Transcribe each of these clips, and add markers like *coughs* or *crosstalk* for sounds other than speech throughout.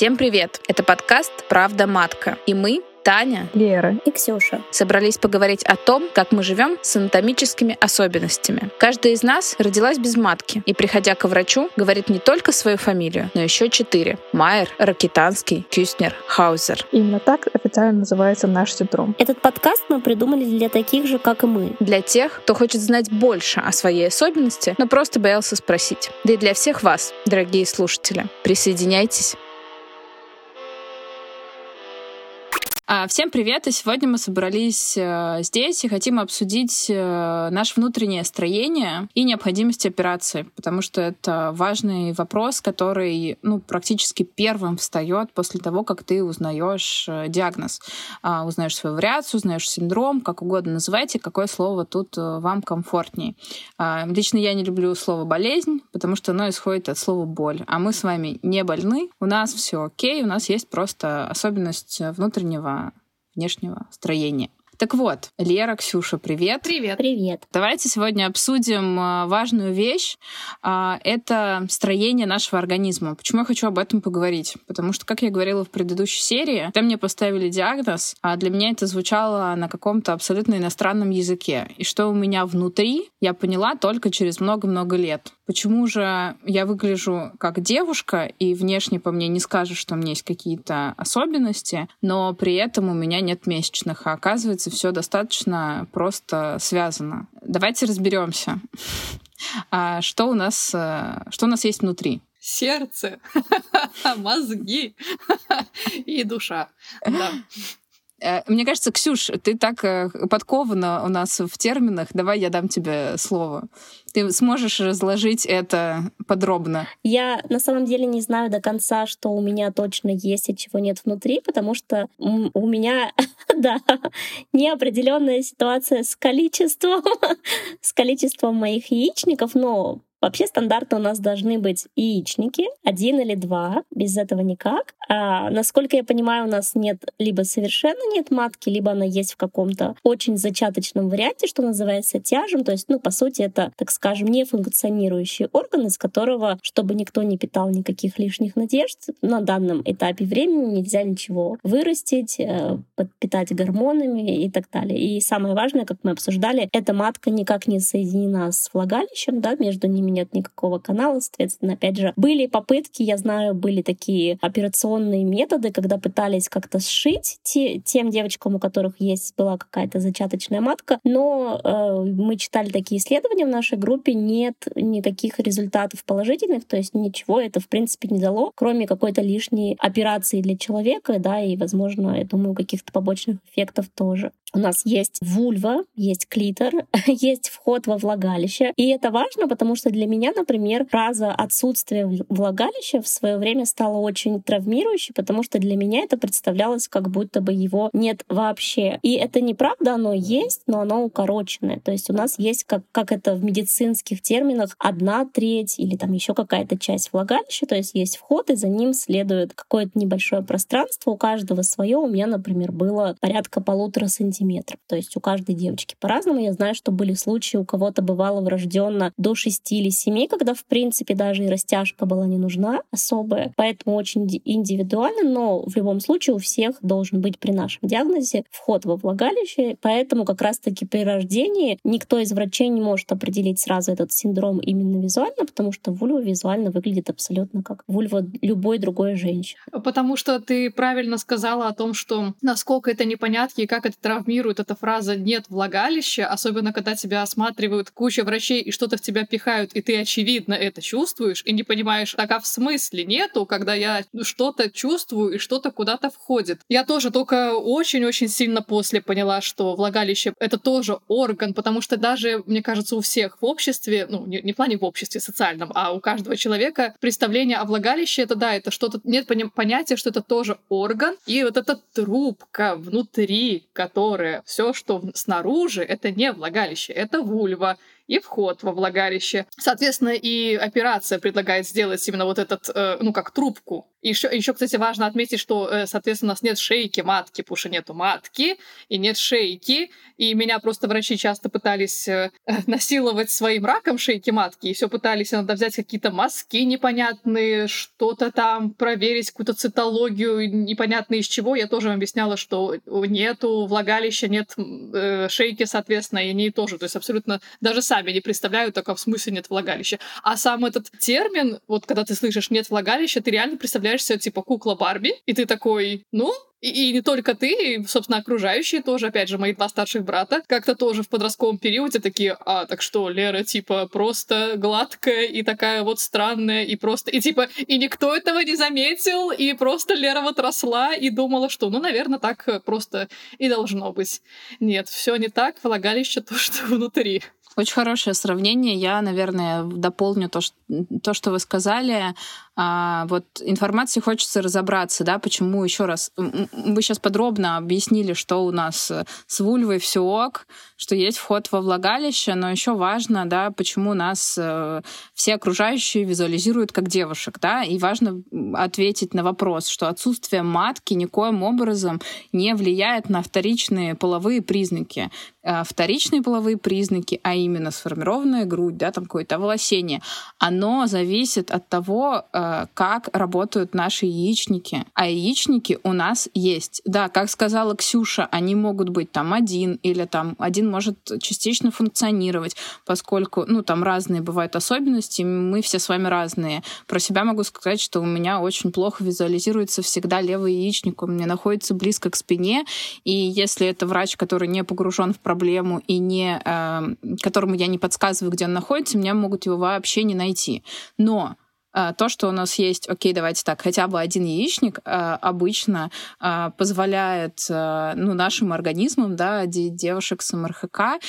Всем привет! Это подкаст «Правда матка». И мы, Таня, Лера и Ксюша собрались поговорить о том, как мы живем с анатомическими особенностями. Каждая из нас родилась без матки и, приходя к врачу, говорит не только свою фамилию, но еще четыре. Майер, Ракитанский, Кюстнер, Хаузер. Именно так официально называется наш синдром. Этот подкаст мы придумали для таких же, как и мы. Для тех, кто хочет знать больше о своей особенности, но просто боялся спросить. Да и для всех вас, дорогие слушатели. Присоединяйтесь. Всем привет! И сегодня мы собрались э, здесь и хотим обсудить э, наше внутреннее строение и необходимость операции, потому что это важный вопрос, который ну, практически первым встает после того, как ты узнаешь э, диагноз. А, узнаешь свою вариацию, узнаешь синдром, как угодно называйте, какое слово тут вам комфортнее. А, лично я не люблю слово болезнь, потому что оно исходит от слова боль. А мы с вами не больны, у нас все окей, у нас есть просто особенность внутреннего внешнего строения. Так вот, Лера, Ксюша, привет. Привет. Привет. Давайте сегодня обсудим а, важную вещь. А, это строение нашего организма. Почему я хочу об этом поговорить? Потому что, как я говорила в предыдущей серии, когда мне поставили диагноз, а для меня это звучало на каком-то абсолютно иностранном языке. И что у меня внутри, я поняла только через много-много лет. Почему же я выгляжу как девушка, и внешне по мне не скажешь, что у меня есть какие-то особенности, но при этом у меня нет месячных, а оказывается, все достаточно просто связано. Давайте разберемся. *laughs* А что у нас, э, что у нас есть внутри? Сердце, *laughs* мозги *laughs* и душа. Да. Э, мне кажется, Ксюш, ты так э, подкована у нас в терминах. Давай я дам тебе слово. Ты сможешь разложить это подробно? Я на самом деле не знаю до конца, что у меня точно есть и чего нет внутри, потому что у меня, *laughs* да, неопределенная ситуация с количеством, *laughs* с количеством моих яичников, но Вообще стандартно у нас должны быть яичники, один или два, без этого никак. А, насколько я понимаю, у нас нет либо совершенно нет матки, либо она есть в каком-то очень зачаточном варианте, что называется тяжем. То есть, ну, по сути, это, так скажем, не функционирующий орган, из которого, чтобы никто не питал никаких лишних надежд, на данном этапе времени нельзя ничего вырастить, э, подпитать гормонами и так далее. И самое важное, как мы обсуждали, эта матка никак не соединена с влагалищем, да, между ними нет никакого канала, соответственно, опять же, были попытки, я знаю, были такие операционные методы, когда пытались как-то сшить те, тем девочкам, у которых есть была какая-то зачаточная матка, но э, мы читали такие исследования в нашей группе, нет никаких результатов положительных, то есть ничего это в принципе не дало, кроме какой-то лишней операции для человека, да, и, возможно, я думаю, каких-то побочных эффектов тоже. У нас есть вульва, есть клитор, *laughs* есть вход во влагалище. И это важно, потому что для меня, например, фраза отсутствие влагалища в свое время стала очень травмирующей, потому что для меня это представлялось, как будто бы его нет вообще. И это неправда, оно есть, но оно укороченное. То есть у нас есть, как, как это в медицинских терминах, одна треть или там еще какая-то часть влагалища, то есть есть вход, и за ним следует какое-то небольшое пространство, у каждого свое. У меня, например, было порядка полутора сантиметров сантиметров. То есть у каждой девочки по-разному. Я знаю, что были случаи, у кого-то бывало врожденно до 6 или 7, когда, в принципе, даже и растяжка была не нужна особая. Поэтому очень индивидуально, но в любом случае у всех должен быть при нашем диагнозе вход во влагалище. Поэтому как раз-таки при рождении никто из врачей не может определить сразу этот синдром именно визуально, потому что вульва визуально выглядит абсолютно как вульва любой другой женщины. Потому что ты правильно сказала о том, что насколько это непонятки и как это травмирует травмирует эта фраза «нет влагалища», особенно когда тебя осматривают куча врачей и что-то в тебя пихают, и ты очевидно это чувствуешь, и не понимаешь, так а в смысле нету, когда я что-то чувствую и что-то куда-то входит. Я тоже только очень-очень сильно после поняла, что влагалище — это тоже орган, потому что даже, мне кажется, у всех в обществе, ну, не, не в плане в обществе социальном, а у каждого человека представление о влагалище — это, да, это что-то, нет понятия, что это тоже орган, и вот эта трубка внутри, которая которое все, что снаружи, это не влагалище, это вульва. И вход во влагалище. Соответственно, и операция предлагает сделать именно вот этот, э, ну, как трубку. Еще, еще, кстати, важно отметить, что, э, соответственно, у нас нет шейки матки, потому что нету матки, и нет шейки. И меня просто врачи часто пытались э, *laughs* насиловать своим раком шейки матки, и все пытались иногда взять какие-то мазки непонятные, что-то там проверить, какую-то цитологию непонятно из чего. Я тоже объясняла, что нету влагалища, нет э, шейки, соответственно, и они тоже. То есть абсолютно даже сами не представляют, только в смысле нет влагалища. А сам этот термин, вот когда ты слышишь «нет влагалища», ты реально представляешь себе, типа, кукла Барби, и ты такой, ну, и, и не только ты, и, собственно, окружающие тоже, опять же, мои два старших брата, как-то тоже в подростковом периоде такие, а, так что, Лера, типа, просто гладкая и такая вот странная, и просто, и типа, и никто этого не заметил, и просто Лера вот росла и думала, что, ну, наверное, так просто и должно быть. Нет, все не так, влагалище то, что внутри. Очень хорошее сравнение. Я, наверное, дополню то, что, то, что вы сказали. А, вот информации хочется разобраться, да, почему еще раз. Вы сейчас подробно объяснили, что у нас с вульвой все ок, что есть вход во влагалище, но еще важно, да, почему нас э, все окружающие визуализируют как девушек, да, и важно ответить на вопрос, что отсутствие матки никоим образом не влияет на вторичные половые признаки. Э, вторичные половые признаки, а именно сформированная грудь, да, там какое-то волосение, оно зависит от того, э, как работают наши яичники. А яичники у нас есть. Да, как сказала Ксюша, они могут быть там один или там один может частично функционировать, поскольку, ну, там разные бывают особенности, мы все с вами разные. Про себя могу сказать, что у меня очень плохо визуализируется всегда левый яичник, он мне находится близко к спине, и если это врач, который не погружен в проблему и не, э, которому я не подсказываю, где он находится, меня могут его вообще не найти. Но то, что у нас есть, окей, давайте так, хотя бы один яичник а, обычно а, позволяет ну, нашим организмам, да, девушек с МРХК,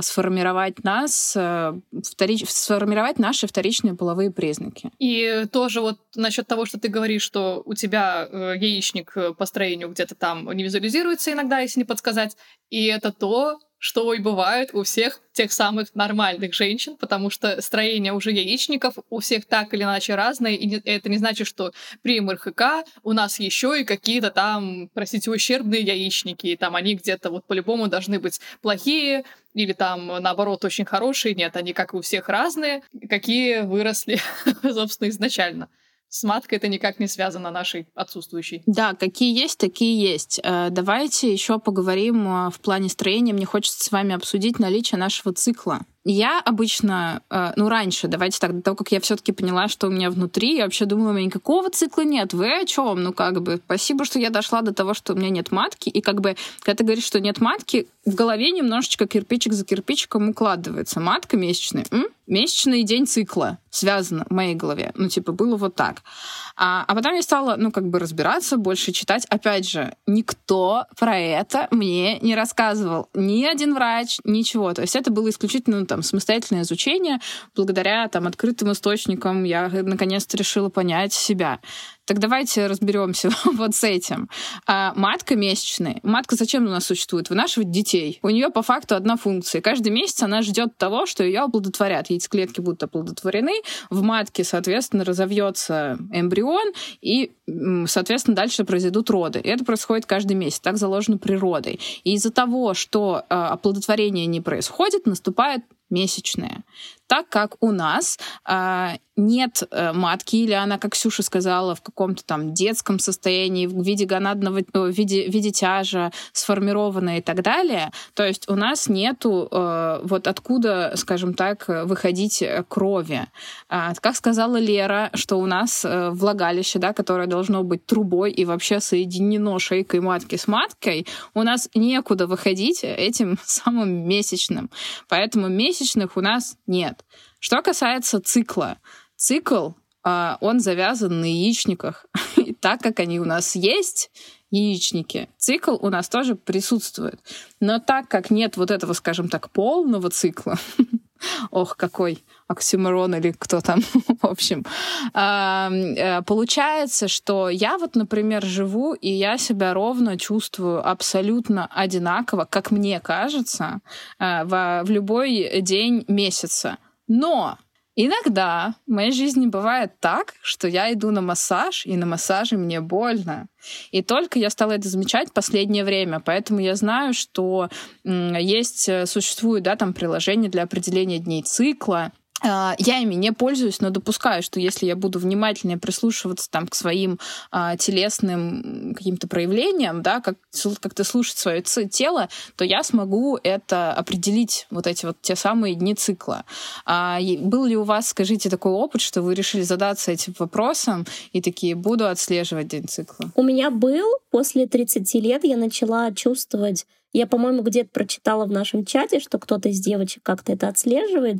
сформировать нас, вторич... сформировать наши вторичные половые признаки. И тоже вот насчет того, что ты говоришь, что у тебя э, яичник по строению где-то там не визуализируется иногда, если не подсказать, и это то, что и бывает у всех тех самых нормальных женщин, потому что строение уже яичников у всех так или иначе разное, и это не значит, что при МРХК у нас еще и какие-то там, простите, ущербные яичники, и там они где-то вот по-любому должны быть плохие, или там, наоборот, очень хорошие. Нет, они как у всех разные, какие выросли, *laughs* собственно, изначально с маткой это никак не связано нашей отсутствующей. Да, какие есть, такие есть. Э, давайте еще поговорим э, в плане строения. Мне хочется с вами обсудить наличие нашего цикла. Я обычно, э, ну, раньше, давайте так, до того, как я все таки поняла, что у меня внутри, я вообще думала, у меня никакого цикла нет. Вы о чем? Ну, как бы, спасибо, что я дошла до того, что у меня нет матки. И как бы, когда ты говоришь, что нет матки, в голове немножечко кирпичик за кирпичиком укладывается. Матка месячная. М? Месячный день цикла связано в моей голове. Ну, типа, было вот так. А, а потом я стала, ну, как бы разбираться, больше читать. Опять же, никто про это мне не рассказывал. Ни один врач, ничего. То есть это было исключительно ну, там самостоятельное изучение. Благодаря там открытым источникам я наконец-то решила понять себя. Так давайте разберемся *laughs* вот с этим. А, матка месячная. Матка зачем у нас существует? Вынашивать детей. У нее по факту одна функция. Каждый месяц она ждет того, что ее оплодотворят. Яйцеклетки будут оплодотворены, в матке, соответственно, разовьется эмбрион, и, соответственно, дальше произойдут роды. И это происходит каждый месяц. Так заложено природой. И из-за того, что а, оплодотворение не происходит, наступает месячные. Так как у нас а, нет э, матки, или она, как Ксюша сказала, в каком-то там детском состоянии, в виде гонадного, в виде, в виде тяжа сформированная и так далее, то есть у нас нету э, вот откуда, скажем так, выходить крови. А, как сказала Лера, что у нас э, влагалище, да, которое должно быть трубой и вообще соединено шейкой матки с маткой, у нас некуда выходить этим *laughs* самым месячным. Поэтому месячных у нас нет. Что касается цикла, цикл, а, он завязан на яичниках. *laughs* И так как они у нас есть, яичники, цикл у нас тоже присутствует. Но так как нет вот этого, скажем так, полного цикла, *laughs* Ох, какой оксюморон или кто там, *laughs* в общем. Э, получается, что я вот, например, живу, и я себя ровно чувствую абсолютно одинаково, как мне кажется, э, в любой день месяца. Но Иногда в моей жизни бывает так, что я иду на массаж, и на массаже мне больно. И только я стала это замечать в последнее время. Поэтому я знаю, что есть, э, существуют да, там приложения для определения дней цикла, я ими не пользуюсь, но допускаю, что если я буду внимательнее прислушиваться там к своим а, телесным каким-то проявлениям, да, как как-то слушать свое тело, то я смогу это определить вот эти вот те самые дни цикла. А, был ли у вас, скажите, такой опыт, что вы решили задаться этим вопросом и такие буду отслеживать день цикла? У меня был после 30 лет я начала чувствовать я, по-моему, где-то прочитала в нашем чате, что кто-то из девочек как-то это отслеживает.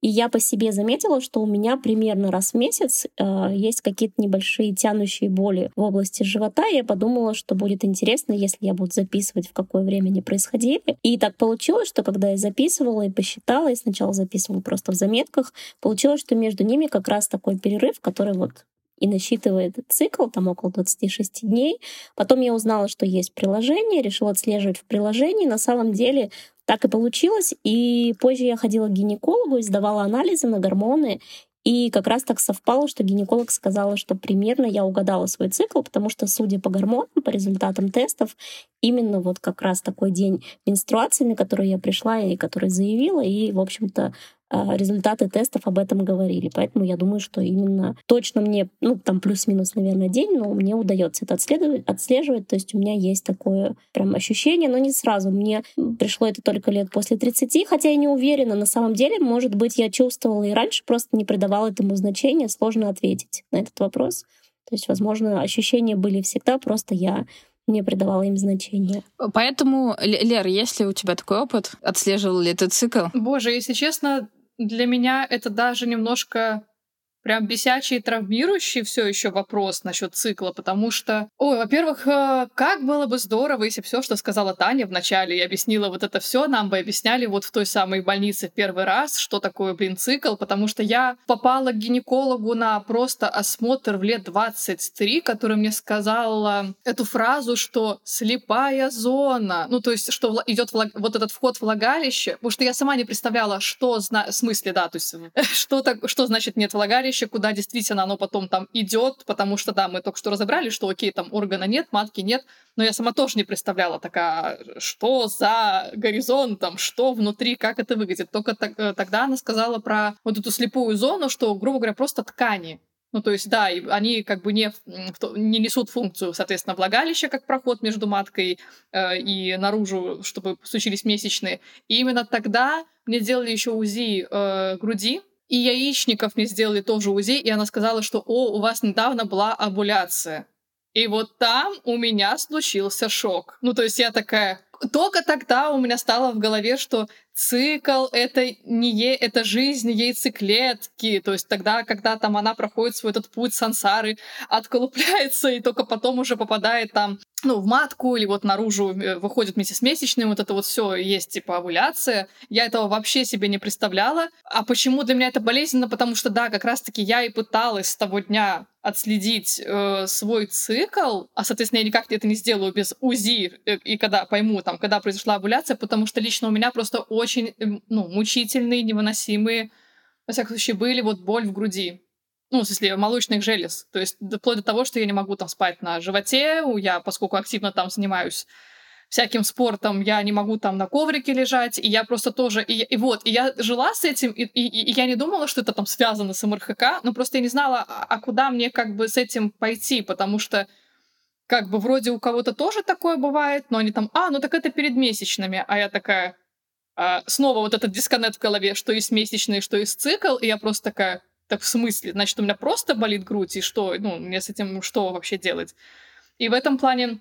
И я по себе заметила, что у меня примерно раз в месяц э, есть какие-то небольшие тянущие боли в области живота. И я подумала, что будет интересно, если я буду записывать, в какое время они происходили. И так получилось, что когда я записывала и посчитала, и сначала записывала просто в заметках, получилось, что между ними как раз такой перерыв, который вот и насчитывает цикл, там около 26 дней. Потом я узнала, что есть приложение, решила отслеживать в приложении. На самом деле так и получилось. И позже я ходила к гинекологу и сдавала анализы на гормоны. И как раз так совпало, что гинеколог сказала, что примерно я угадала свой цикл, потому что, судя по гормонам, по результатам тестов, именно вот как раз такой день менструации, на который я пришла и который заявила, и, в общем-то, результаты тестов об этом говорили. Поэтому я думаю, что именно точно мне, ну, там плюс-минус, наверное, день, но мне удается это отслеживать, отслеживать. То есть у меня есть такое прям ощущение, но не сразу. Мне пришло это только лет после 30, хотя я не уверена. На самом деле, может быть, я чувствовала и раньше, просто не придавала этому значения. Сложно ответить на этот вопрос. То есть, возможно, ощущения были всегда, просто я не придавала им значения. Поэтому, Лер, есть ли у тебя такой опыт? Отслеживал ли ты цикл? Боже, если честно, для меня это даже немножко прям бесячий и травмирующий все еще вопрос насчет цикла, потому что, ой, во-первых, э, как было бы здорово, если все, что сказала Таня в начале и объяснила вот это все, нам бы объясняли вот в той самой больнице в первый раз, что такое, блин, цикл, потому что я попала к гинекологу на просто осмотр в лет 23, который мне сказала эту фразу, что слепая зона, ну то есть, что идет вот этот вход влагалище, потому что я сама не представляла, что зна... в смысле, да, то есть, *laughs* что, так... что значит нет влагалища, влагалище, куда действительно оно потом там идет, потому что, да, мы только что разобрали, что, окей, там органа нет, матки нет, но я сама тоже не представляла такая, что за горизонтом, что внутри, как это выглядит. Только так, э, тогда она сказала про вот эту слепую зону, что, грубо говоря, просто ткани. Ну, то есть, да, они как бы не, не несут функцию, соответственно, влагалища, как проход между маткой э, и наружу, чтобы случились месячные. И именно тогда мне делали еще УЗИ э, груди, и яичников мне сделали тоже УЗИ, и она сказала, что «О, у вас недавно была овуляция». И вот там у меня случился шок. Ну, то есть я такая... Только тогда у меня стало в голове, что цикл — это не е... это жизнь яйцеклетки. То есть тогда, когда там она проходит свой этот путь сансары, отколупляется и только потом уже попадает там ну, в матку или вот наружу э, выходит вместе с месячным, вот это вот все есть типа овуляция. Я этого вообще себе не представляла. А почему для меня это болезненно? Потому что, да, как раз-таки я и пыталась с того дня отследить э, свой цикл, а, соответственно, я никак это не сделаю без УЗИ, э, и когда пойму, там, когда произошла овуляция, потому что лично у меня просто очень, э, ну, мучительные, невыносимые, во всяком случае, были вот боль в груди. Ну, в смысле, молочных желез. То есть вплоть до того, что я не могу там спать на животе, я, поскольку активно там занимаюсь всяким спортом, я не могу там на коврике лежать, и я просто тоже... И, и вот, и я жила с этим, и, и, и я не думала, что это там связано с МРХК, но просто я не знала, а, а куда мне как бы с этим пойти, потому что как бы вроде у кого-то тоже такое бывает, но они там, а, ну так это перед месячными, а я такая... А, снова вот этот дисконнект в голове, что есть месячные, что есть цикл, и я просто такая, так в смысле? Значит, у меня просто болит грудь, и что? Ну, мне с этим что вообще делать? И в этом плане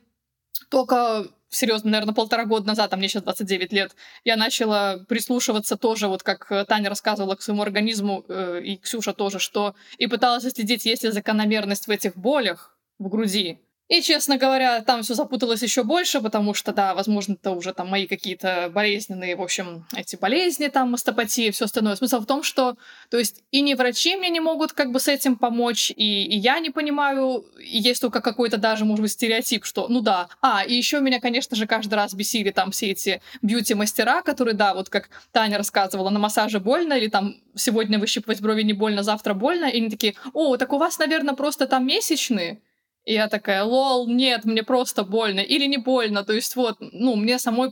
только серьезно, наверное, полтора года назад, а мне сейчас 29 лет, я начала прислушиваться тоже, вот как Таня рассказывала к своему организму, э, и Ксюша тоже, что и пыталась следить, есть ли закономерность в этих болях в груди. И, честно говоря, там все запуталось еще больше, потому что, да, возможно, это уже там мои какие-то болезненные, в общем, эти болезни, там, мастопатия и все остальное. Смысл в том, что, то есть, и не врачи мне не могут как бы с этим помочь, и, и я не понимаю, и есть только какой-то даже, может быть, стереотип, что, ну да. А, и еще меня, конечно же, каждый раз бесили там все эти бьюти-мастера, которые, да, вот как Таня рассказывала, на массаже больно, или там сегодня выщипывать брови не больно, завтра больно, и они такие, о, так у вас, наверное, просто там месячные, и я такая, лол, нет, мне просто больно. Или не больно. То есть вот, ну, мне самой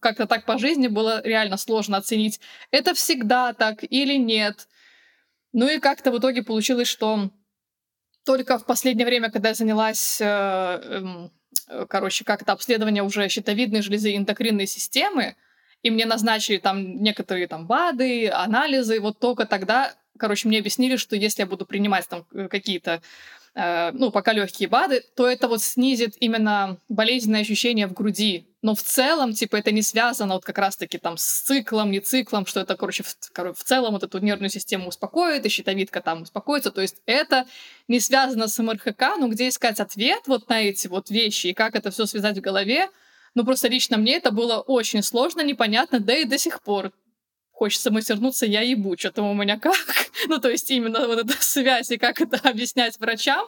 как-то так по жизни было реально сложно оценить, это всегда так или нет. Ну и как-то в итоге получилось, что только в последнее время, когда я занялась, э, эм, э, короче, как-то обследование уже щитовидной железы эндокринной системы, и мне назначили там некоторые там БАДы, анализы, вот только тогда, короче, мне объяснили, что если я буду принимать там э, какие-то Э, ну, пока легкие БАДы, то это вот снизит именно болезненные ощущения в груди. Но в целом, типа, это не связано вот как раз-таки там с циклом, не циклом, что это, короче, в, в целом вот эту нервную систему успокоит, и щитовидка там успокоится. То есть это не связано с МРХК, но где искать ответ вот на эти вот вещи и как это все связать в голове, ну, просто лично мне это было очень сложно, непонятно, да и до сих пор хочется матернуться, я ебу, что-то у меня как. *laughs* ну, то есть именно вот эта *laughs* связь и как это *laughs* объяснять врачам,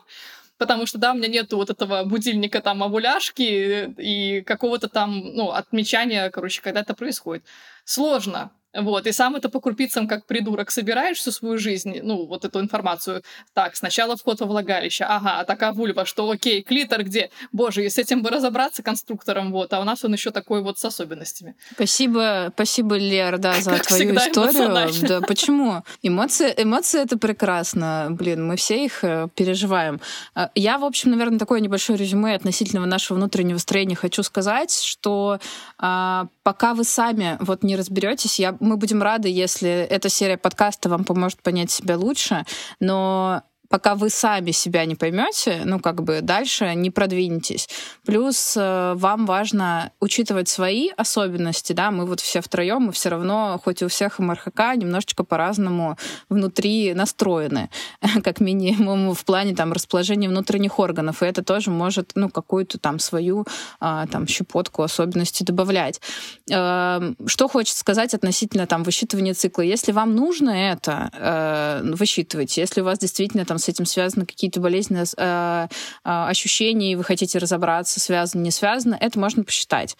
потому что, да, у меня нету вот этого будильника там овуляшки и какого-то там, ну, отмечания, короче, когда это происходит. Сложно, вот, и сам это по крупицам, как придурок, собираешь всю свою жизнь, ну, вот эту информацию. Так, сначала вход во влагалище, ага, а такая вульва, что окей, клитор где? Боже, и с этим бы разобраться конструктором, вот, а у нас он еще такой вот с особенностями. Спасибо, спасибо, Лер, да, за как твою историю. Да, почему? Эмоции, эмоции — это прекрасно, блин, мы все их э, переживаем. Э, я, в общем, наверное, такое небольшое резюме относительно нашего внутреннего строения хочу сказать, что а, пока вы сами вот не разберетесь, я мы будем рады, если эта серия подкаста вам поможет понять себя лучше, но пока вы сами себя не поймете, ну, как бы дальше не продвинетесь. Плюс э, вам важно учитывать свои особенности, да, мы вот все втроем, мы все равно, хоть у всех МРХК, немножечко по-разному внутри настроены, *laughs* как минимум в плане там расположения внутренних органов, и это тоже может, ну, какую-то там свою а, там щепотку особенности добавлять. Эм, что хочется сказать относительно там высчитывания цикла? Если вам нужно это, э, высчитывайте. Если у вас действительно там с этим связаны какие-то болезненные э, э, ощущения, и вы хотите разобраться, связано, не связано, это можно посчитать.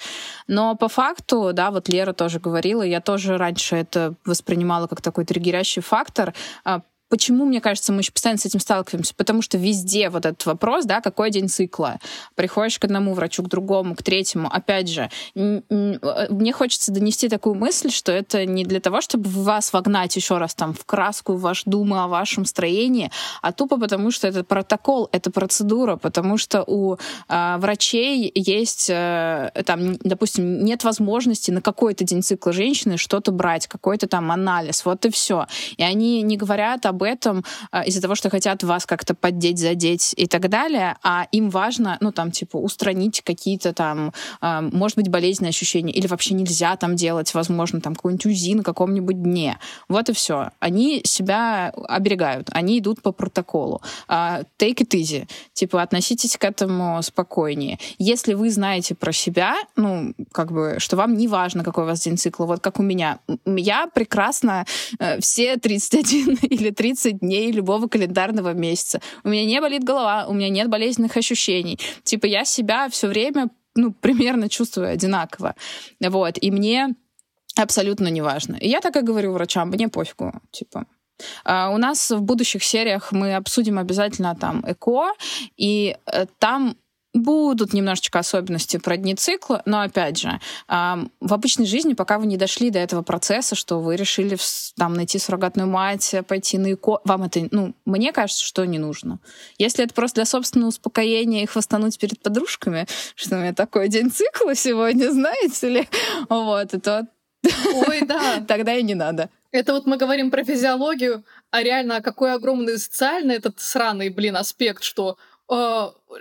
Но по факту, да, вот Лера тоже говорила, я тоже раньше это воспринимала как такой триггерящий фактор, а, Почему, мне кажется, мы еще постоянно с этим сталкиваемся? Потому что везде вот этот вопрос, да, какой день цикла? Приходишь к одному врачу, к другому, к третьему. Опять же, мне хочется донести такую мысль, что это не для того, чтобы вас вогнать еще раз там в краску, в ваш думы о вашем строении, а тупо потому, что это протокол, это процедура, потому что у э, врачей есть, э, там, допустим, нет возможности на какой-то день цикла женщины что-то брать, какой-то там анализ, вот и все. И они не говорят об этом а, из-за того, что хотят вас как-то поддеть, задеть и так далее, а им важно, ну, там, типа, устранить какие-то там, а, может быть, болезненные ощущения, или вообще нельзя там делать, возможно, там, какой-нибудь УЗИ на каком-нибудь дне. Вот и все. Они себя оберегают, они идут по протоколу. Uh, take it easy. Типа, относитесь к этому спокойнее. Если вы знаете про себя, ну, как бы, что вам не важно, какой у вас день цикла, вот как у меня. Я прекрасно э, все 31 *laughs* или 30 30 дней любого календарного месяца. У меня не болит голова, у меня нет болезненных ощущений. Типа я себя все время ну, примерно чувствую одинаково. Вот. И мне абсолютно не важно. И я так и говорю врачам, мне пофигу, типа, Uh, у нас в будущих сериях мы обсудим обязательно там ЭКО, и uh, там Будут немножечко особенности про дни цикла, но опять же, в обычной жизни, пока вы не дошли до этого процесса, что вы решили там найти суррогатную мать, пойти на ИКО, вам это, ну, мне кажется, что не нужно. Если это просто для собственного успокоения и хвостануть перед подружками, что у меня такой день цикла сегодня, *laughs* знаете ли, вот, то Ой, да. *laughs* Тогда и не надо. Это вот мы говорим про физиологию, а реально какой огромный социальный этот сраный, блин, аспект, что а,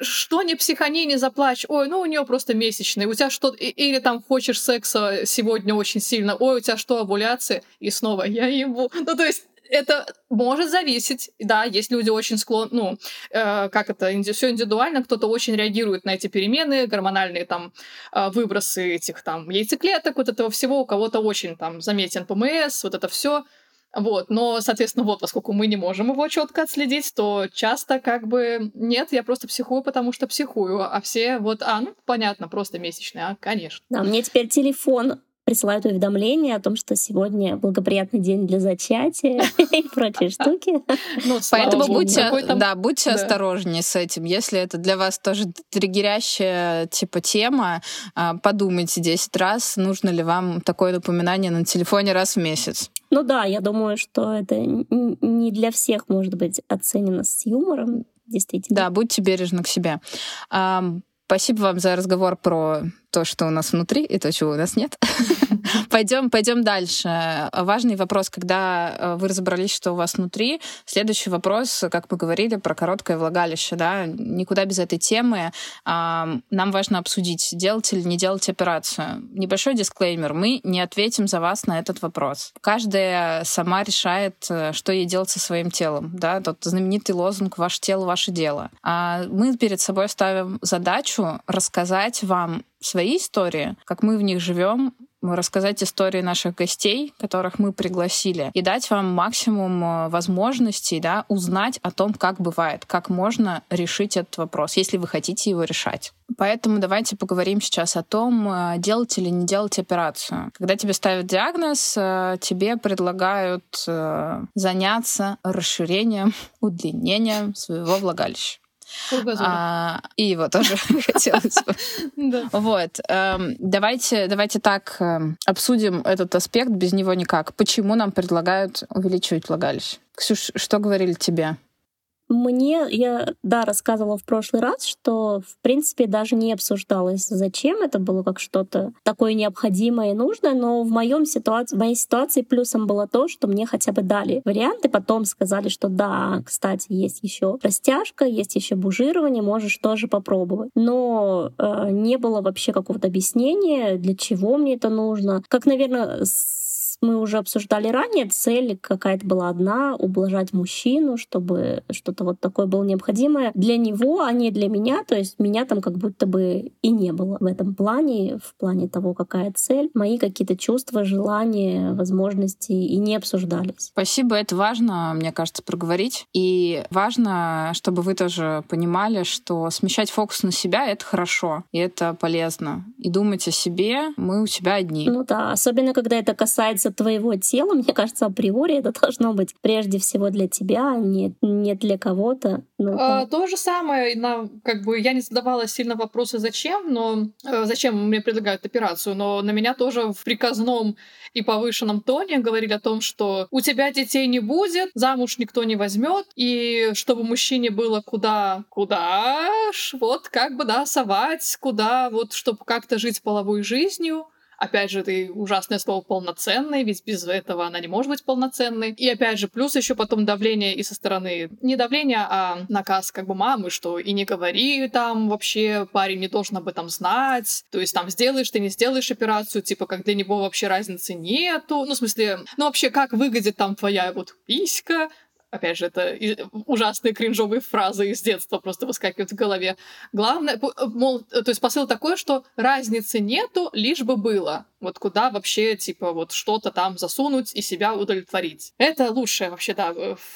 что не психани, не заплачь, ой, ну у нее просто месячные, у тебя что или там хочешь секса сегодня очень сильно, ой, у тебя что, овуляция, и снова я ебу. Ну, то есть это может зависеть, да, есть люди очень склонны, ну, э, как это, инди- все индивидуально, кто-то очень реагирует на эти перемены, гормональные там э, выбросы этих там яйцеклеток, вот этого всего, у кого-то очень там заметен ПМС, вот это все. Вот, но, соответственно, вот, поскольку мы не можем его четко отследить, то часто как бы нет, я просто психую, потому что психую, а все вот, а, ну, понятно, просто месячные, а, конечно. Да, мне теперь телефон присылают уведомления о том, что сегодня благоприятный день для зачатия *laughs* и прочие штуки. Ну, Поэтому будьте, да, будьте осторожнее с этим. Если это для вас тоже триггерящая типа тема, а, подумайте 10 раз, нужно ли вам такое напоминание на телефоне раз в месяц. Ну да, я думаю, что это не для всех может быть оценено с юмором, действительно. Да, будьте бережны к себе. Спасибо вам за разговор про то, что у нас внутри, и то, чего у нас нет. *laughs* *laughs* пойдем, пойдем дальше. Важный вопрос, когда э, вы разобрались, что у вас внутри. Следующий вопрос, как мы говорили, про короткое влагалище, да, никуда без этой темы. Нам важно обсудить, делать или не делать операцию. Небольшой дисклеймер. Мы не ответим за вас на этот вопрос. Каждая сама решает, э, что ей делать со своим телом. Да? Тот знаменитый лозунг «Ваше тело, ваше дело». А мы перед собой ставим задачу рассказать вам свои истории, как мы в них живем, рассказать истории наших гостей, которых мы пригласили, и дать вам максимум э, возможностей да, узнать о том, как бывает, как можно решить этот вопрос, если вы хотите его решать. Поэтому давайте поговорим сейчас о том, э, делать или не делать операцию. Когда тебе ставят диагноз, э, тебе предлагают заняться расширением, *laughs* удлинением своего влагалища. А, и его тоже *laughs* хотелось бы. Вот. Эм, давайте, давайте так эм, обсудим этот аспект, без него никак. Почему нам предлагают увеличивать влагалище? Ксюш, что говорили тебе? Мне, я, да, рассказывала в прошлый раз, что, в принципе, даже не обсуждалось, зачем это было как что-то такое необходимое и нужное, но в, моем ситуации, в моей ситуации плюсом было то, что мне хотя бы дали варианты, потом сказали, что да, кстати, есть еще растяжка, есть еще бужирование, можешь тоже попробовать. Но э, не было вообще какого-то объяснения, для чего мне это нужно. Как, наверное, мы уже обсуждали ранее, цель какая-то была одна — ублажать мужчину, чтобы что-то вот такое было необходимое для него, а не для меня. То есть меня там как будто бы и не было в этом плане, в плане того, какая цель. Мои какие-то чувства, желания, возможности и не обсуждались. Спасибо, это важно, мне кажется, проговорить. И важно, чтобы вы тоже понимали, что смещать фокус на себя — это хорошо, и это полезно. И думать о себе мы у себя одни. Ну да, особенно когда это касается твоего тела, мне кажется, априори это *laughs* должно быть прежде всего для тебя, а не, не для кого-то. Ну, а, то же самое, на, как бы я не задавала сильно вопросы, зачем, но э, зачем мне предлагают операцию, но на меня тоже в приказном и повышенном тоне говорили о том, что у тебя детей не будет, замуж никто не возьмет, и чтобы мужчине было куда, куда, вот как бы, да, совать, куда, вот, чтобы как-то жить половой жизнью, Опять же, это ужасное слово полноценный, ведь без этого она не может быть полноценной. И опять же, плюс еще потом давление и со стороны, не давление, а наказ как бы мамы, что и не говори там вообще, парень не должен об этом знать, то есть там сделаешь ты, не сделаешь операцию, типа как для него вообще разницы нету. Ну, в смысле, ну вообще как выглядит там твоя вот писька, опять же, это ужасные кринжовые фразы из детства просто выскакивают в голове. Главное, мол, то есть посыл такой, что разницы нету, лишь бы было. Вот куда вообще, типа, вот что-то там засунуть и себя удовлетворить. Это лучшее вообще, да,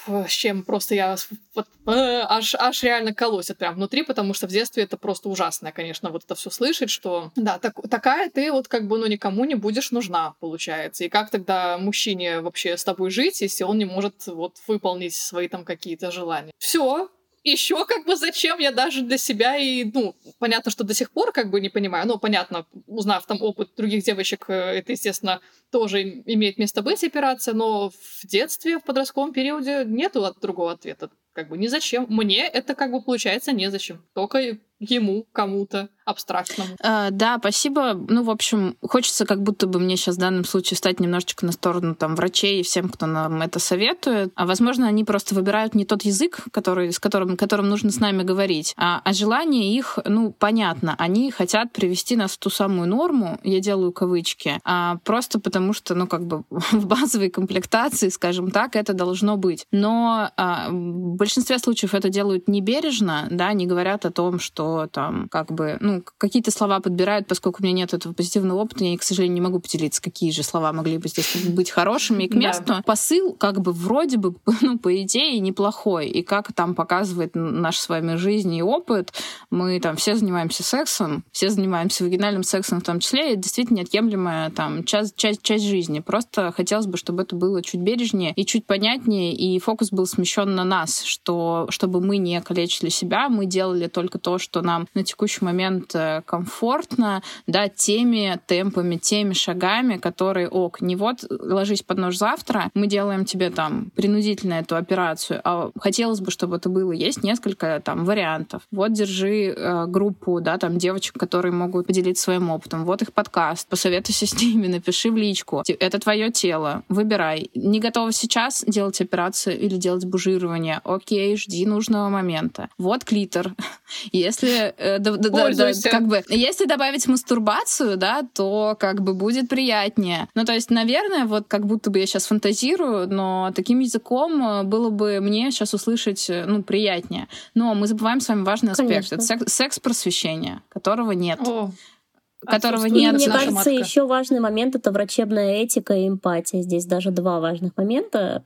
с чем просто я вот, э, аж, аж реально колосит прям внутри, потому что в детстве это просто ужасное, конечно, вот это все слышать, что, да, так, такая ты вот как бы, ну, никому не будешь нужна, получается. И как тогда мужчине вообще с тобой жить, если он не может вот выполнить свои там какие-то желания? Все, еще как бы зачем я даже для себя и, ну, понятно, что до сих пор как бы не понимаю, ну, понятно, узнав там опыт других девочек, э, это, естественно, тоже имеет место быть операция, но в детстве, в подростковом периоде нету другого ответа. Как бы ни зачем. Мне это как бы получается незачем. Только ему, кому-то абстрактному. А, да, спасибо. Ну, в общем, хочется как будто бы мне сейчас в данном случае стать немножечко на сторону там врачей и всем, кто нам это советует. А возможно, они просто выбирают не тот язык, который, с которым, которым нужно с нами говорить, а, а желание их, ну, понятно. Они хотят привести нас в ту самую норму, я делаю кавычки, а просто потому что, ну, как бы *laughs* в базовой комплектации, скажем так, это должно быть. Но а, в большинстве случаев это делают не бережно, да, не говорят о том, что там как бы, ну, какие-то слова подбирают, поскольку у меня нет этого позитивного опыта, я, к сожалению, не могу поделиться, какие же слова могли бы здесь *laughs* быть хорошими и к месту. Да. Посыл как бы вроде бы, *laughs* ну, по идее, неплохой. И как там показывает наш с вами жизнь и опыт, мы там все занимаемся сексом, все занимаемся вагинальным сексом в том числе, и действительно неотъемлемая там часть, часть, часть жизни. Просто хотелось бы, чтобы это было чуть бережнее и чуть понятнее, и фокус был смещен на нас, что чтобы мы не калечили себя, мы делали только то, что нам на текущий момент э, комфортно, да, теми темпами, теми шагами, которые, ок, не вот ложись под нож завтра, мы делаем тебе там принудительно эту операцию, а хотелось бы, чтобы это было. Есть несколько там вариантов. Вот держи э, группу, да, там девочек, которые могут поделиться своим опытом. Вот их подкаст, посоветуйся *laughs* с ними, напиши в личку. Это твое тело, выбирай. Не готова сейчас делать операцию или делать бужирование? Окей, жди нужного момента. Вот клитор. *laughs* Если э, да, да, да, как бы, если добавить мастурбацию, да, то как бы будет приятнее. Ну, то есть, наверное, вот как будто бы я сейчас фантазирую, но таким языком э, было бы мне сейчас услышать, э, ну, приятнее. Но мы забываем с вами важный аспект. Конечно. Это секс-просвещение, которого нет. О которого нет. Мне кажется, матка. еще важный момент это врачебная этика и эмпатия. Здесь даже два важных момента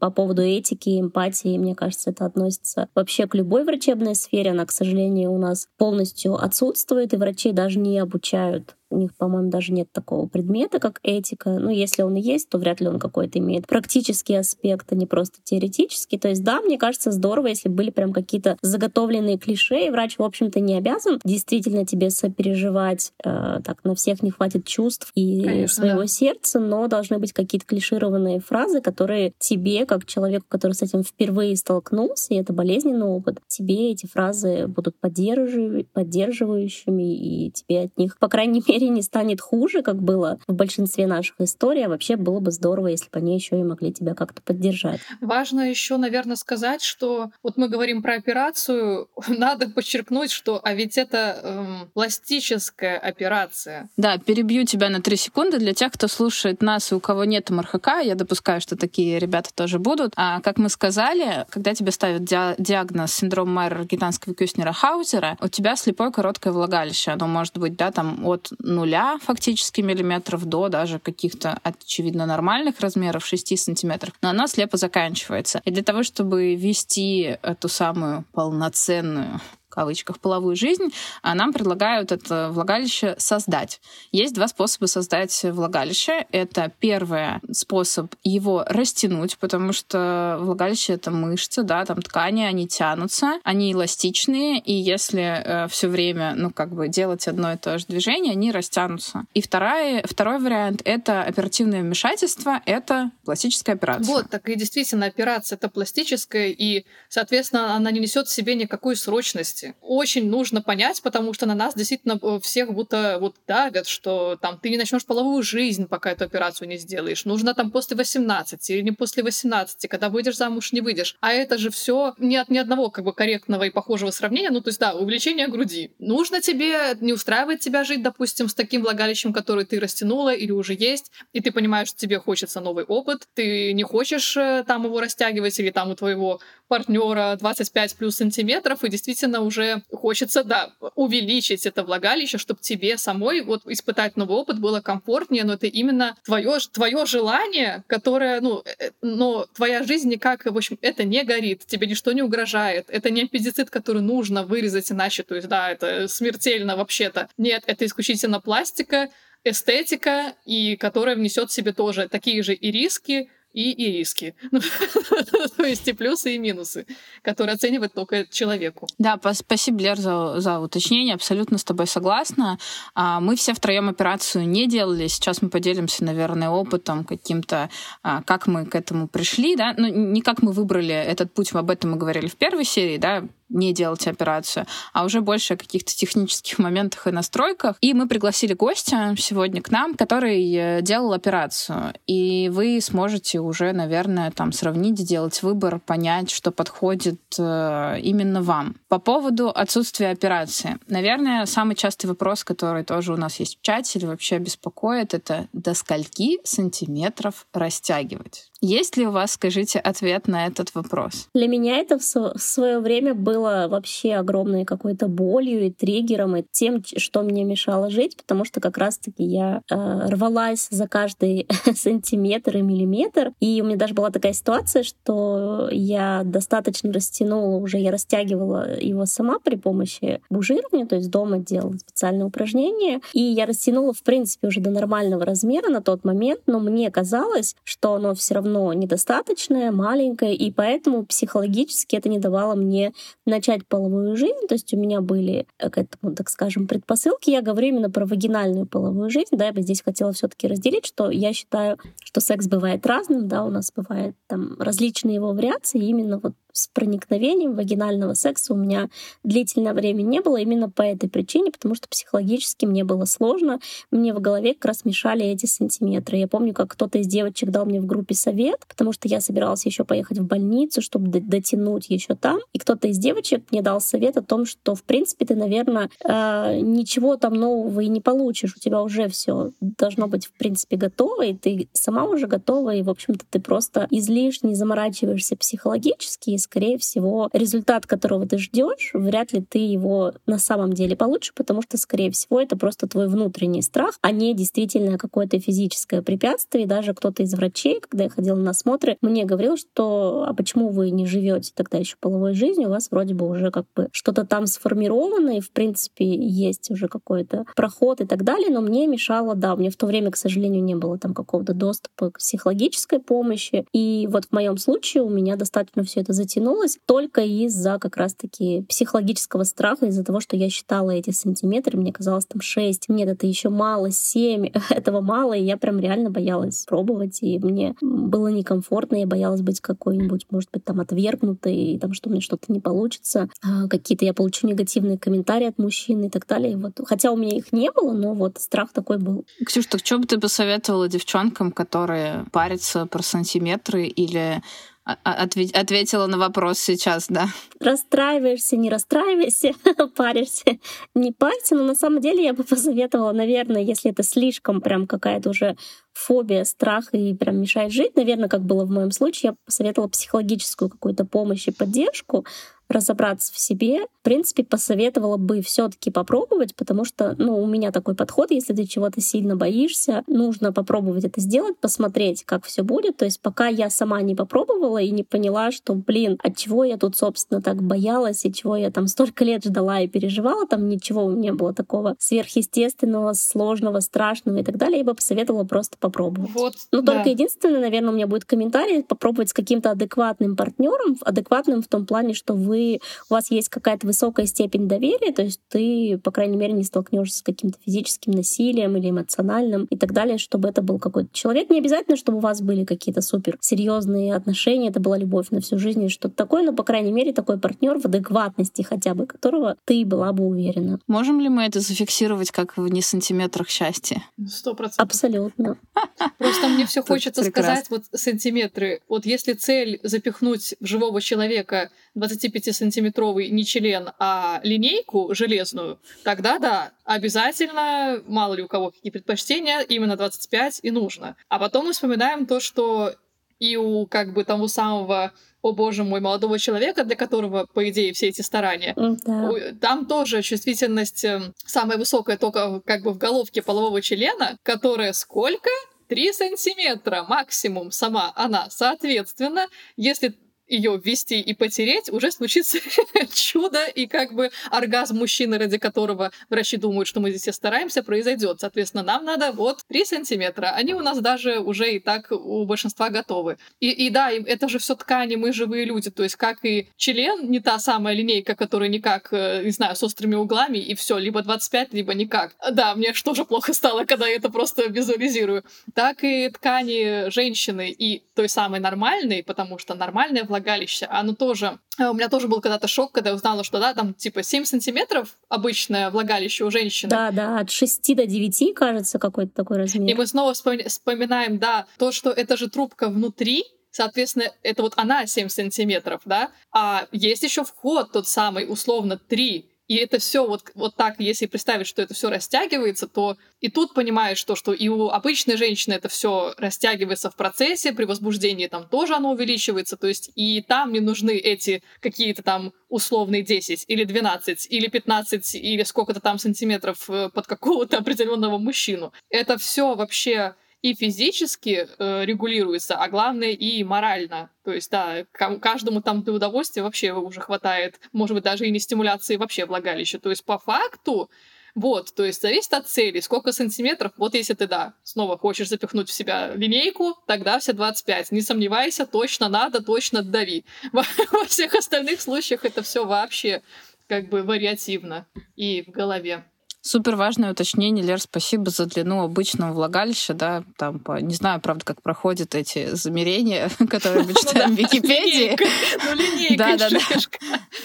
по поводу этики и эмпатии. Мне кажется, это относится вообще к любой врачебной сфере. Она, к сожалению, у нас полностью отсутствует, и врачей даже не обучают у них, по-моему, даже нет такого предмета, как этика. Ну, если он и есть, то вряд ли он какой-то имеет практический аспект, а не просто теоретический. То есть, да, мне кажется, здорово, если были прям какие-то заготовленные клише, и врач, в общем-то, не обязан действительно тебе сопереживать. Э, так, на всех не хватит чувств и Конечно, своего да. сердца, но должны быть какие-то клишированные фразы, которые тебе, как человеку, который с этим впервые столкнулся, и это болезненный опыт, тебе эти фразы будут поддерживающими, и тебе от них, по крайней мере, мере не станет хуже, как было в большинстве наших историй, а вообще было бы здорово, если бы они еще и могли тебя как-то поддержать. Важно еще, наверное, сказать, что вот мы говорим про операцию, *laughs* надо подчеркнуть, что а ведь это эм, пластическая операция. Да, перебью тебя на три секунды для тех, кто слушает нас и у кого нет МРХК, я допускаю, что такие ребята тоже будут. А как мы сказали, когда тебе ставят диагноз синдром майера гитанского кюснера хаузера у тебя слепое короткое влагалище. Оно может быть, да, там от нуля фактически миллиметров до даже каких-то, очевидно, нормальных размеров 6 сантиметров, но она слепо заканчивается. И для того, чтобы вести эту самую полноценную кавычках, половую жизнь, а нам предлагают это влагалище создать. Есть два способа создать влагалище. Это первый способ его растянуть, потому что влагалище — это мышцы, да, там ткани, они тянутся, они эластичные, и если э, все время, ну, как бы делать одно и то же движение, они растянутся. И вторая, второй вариант — это оперативное вмешательство, это пластическая операция. Вот, так и действительно, операция — это пластическая, и, соответственно, она не несет в себе никакой срочности возрасте. Очень нужно понять, потому что на нас действительно э, всех будто вот давят, что там ты не начнешь половую жизнь, пока эту операцию не сделаешь. Нужно там после 18 или не после 18, когда выйдешь замуж, не выйдешь. А это же все не от ни одного как бы корректного и похожего сравнения. Ну, то есть, да, увеличение груди. Нужно тебе, не устраивает тебя жить, допустим, с таким влагалищем, который ты растянула или уже есть, и ты понимаешь, что тебе хочется новый опыт, ты не хочешь э, там его растягивать или там у твоего партнера 25 плюс сантиметров, и действительно уже хочется, да, увеличить это влагалище, чтобы тебе самой вот испытать новый опыт было комфортнее, но это именно твое, твое желание, которое, ну, э, но твоя жизнь никак, в общем, это не горит, тебе ничто не угрожает, это не аппендицит, который нужно вырезать иначе, то есть, да, это смертельно вообще-то. Нет, это исключительно пластика, эстетика, и которая внесет в себе тоже такие же и риски, и, и риски. Ну, *laughs* то есть и плюсы, и минусы, которые оценивать только человеку. Да, спасибо, Лер, за, за уточнение. Абсолютно с тобой согласна. А, мы все втроем операцию не делали. Сейчас мы поделимся, наверное, опытом каким-то, а, как мы к этому пришли. Да? Ну, не как мы выбрали этот путь, об этом мы говорили в первой серии, да, не делать операцию, а уже больше о каких-то технических *laughs* моментах и настройках. И мы пригласили гостя сегодня к нам, который э, делал операцию. И вы сможете уже, наверное, там сравнить, сделать выбор, понять, что подходит э, именно вам. По поводу отсутствия операции. Наверное, самый частый вопрос, который тоже у нас есть в чате или вообще беспокоит, это до скольки сантиметров растягивать? Есть ли у вас, скажите, ответ на этот вопрос? Для меня это в свое время было вообще огромной какой-то болью и триггером, и тем, что мне мешало жить, потому что как раз-таки я э, рвалась за каждый *laughs* сантиметр и миллиметр. И у меня даже была такая ситуация, что я достаточно растянула уже, я растягивала его сама при помощи бужирования, то есть дома делала специальные упражнения, и я растянула, в принципе, уже до нормального размера на тот момент, но мне казалось, что оно все равно равно недостаточное, маленькое, и поэтому психологически это не давало мне начать половую жизнь. То есть у меня были к этому, так скажем, предпосылки. Я говорю именно про вагинальную половую жизнь. Да, я бы здесь хотела все таки разделить, что я считаю, что секс бывает разным, да, у нас бывают там различные его вариации, именно вот с проникновением вагинального секса у меня длительное время не было именно по этой причине, потому что психологически мне было сложно. Мне в голове как раз мешали эти сантиметры. Я помню, как кто-то из девочек дал мне в группе совет, потому что я собиралась еще поехать в больницу, чтобы дотянуть еще там. И кто-то из девочек мне дал совет о том, что, в принципе, ты, наверное, э, ничего там нового и не получишь. У тебя уже все должно быть, в принципе, готово, и ты сама уже готова, и, в общем-то, ты просто излишне заморачиваешься психологически, и скорее всего, результат, которого ты ждешь, вряд ли ты его на самом деле получишь, потому что, скорее всего, это просто твой внутренний страх, а не действительно какое-то физическое препятствие. И даже кто-то из врачей, когда я ходила на осмотры, мне говорил, что а почему вы не живете тогда еще половой жизнью, у вас вроде бы уже как бы что-то там сформировано, и в принципе есть уже какой-то проход и так далее, но мне мешало, да, мне в то время, к сожалению, не было там какого-то доступа к психологической помощи, и вот в моем случае у меня достаточно все это затянуло затянулась только из-за как раз-таки психологического страха, из-за того, что я считала эти сантиметры, мне казалось там 6, нет, это еще мало, 7, *laughs* этого мало, и я прям реально боялась пробовать, и мне было некомфортно, я боялась быть какой-нибудь, может быть, там отвергнутой, и там, что у меня что-то не получится, а, какие-то я получу негативные комментарии от мужчин и так далее. Вот. Хотя у меня их не было, но вот страх такой был. Ксюш, так что бы ты посоветовала девчонкам, которые парятся про сантиметры или а, а, ответила на вопрос сейчас, да. Расстраиваешься, не расстраивайся, *laughs* паришься, не парься. Но на самом деле я бы посоветовала, наверное, если это слишком прям какая-то уже фобия, страх и прям мешает жить, наверное, как было в моем случае, я посоветовала психологическую какую-то помощь и поддержку, разобраться в себе, в принципе, посоветовала бы все-таки попробовать, потому что, ну, у меня такой подход, если ты чего-то сильно боишься, нужно попробовать это сделать, посмотреть, как все будет. То есть пока я сама не попробовала и не поняла, что, блин, от чего я тут, собственно, так боялась, и чего я там столько лет ждала и переживала, там ничего не было такого сверхъестественного, сложного, страшного и так далее, я бы посоветовала просто попробовать. Вот, ну, да. только единственное, наверное, у меня будет комментарий попробовать с каким-то адекватным партнером, адекватным в том плане, что вы вы, у вас есть какая-то высокая степень доверия, то есть ты, по крайней мере, не столкнешься с каким-то физическим насилием или эмоциональным и так далее, чтобы это был какой-то человек. Не обязательно, чтобы у вас были какие-то супер серьезные отношения, это была любовь на всю жизнь или что-то такое, но, по крайней мере, такой партнер в адекватности хотя бы, которого ты была бы уверена. Можем ли мы это зафиксировать как в не сантиметрах счастья? Сто процентов. Абсолютно. Просто мне все *laughs* хочется сказать вот сантиметры. Вот если цель запихнуть в живого человека 25-сантиметровый не член, а линейку железную, тогда да, обязательно, мало ли у кого какие предпочтения, именно 25 и нужно. А потом мы вспоминаем то, что и у как бы того самого о боже мой, молодого человека, для которого, по идее, все эти старания, да. там тоже чувствительность эм, самая высокая только как бы в головке полового члена, которая сколько? 3 сантиметра максимум сама она. Соответственно, если ее ввести и потереть, уже случится *laughs* чудо, и как бы оргазм мужчины, ради которого врачи думают, что мы здесь все стараемся, произойдет. Соответственно, нам надо вот 3 сантиметра. Они у нас даже уже и так у большинства готовы. И, и да, это же все ткани, мы живые люди. То есть, как и член, не та самая линейка, которая никак, э, не знаю, с острыми углами, и все, либо 25, либо никак. Да, мне что же плохо стало, когда я это просто визуализирую. Так и ткани женщины и той самой нормальной, потому что нормальная влагалище, оно тоже... Э, у меня тоже был когда-то шок, когда я узнала, что, да, там типа 7 сантиметров обычное влагалище у женщины. Да, да, от 6 до 9, кажется, какой-то такой размер. И мы снова вспоминаем, да, то, что это же трубка внутри, Соответственно, это вот она 7 сантиметров, да, а есть еще вход тот самый, условно, 3. И это все вот, вот так, если представить, что это все растягивается, то и тут понимаешь, что, что и у обычной женщины это все растягивается в процессе, при возбуждении там тоже оно увеличивается, то есть и там не нужны эти какие-то там условные 10 или 12 или 15 или сколько-то там сантиметров э, под какого-то *laughs* определенного мужчину. Это все вообще и физически э, регулируется, а главное и морально. То есть, да, каждому там для удовольствия вообще уже хватает, может быть, даже и не стимуляции вообще влагалища. То есть, по факту, вот, то есть зависит от цели, сколько сантиметров. Вот если ты, да, снова хочешь запихнуть в себя линейку, тогда все 25. Не сомневайся, точно надо, точно дави. *laughs* Во всех остальных случаях это все вообще как бы вариативно и в голове. Супер важное уточнение, Лер, спасибо за длину обычного влагалища, да, там, по, не знаю, правда, как проходят эти замерения, *laughs* которые мы читаем в Википедии. Ну, да, да, *laughs* да.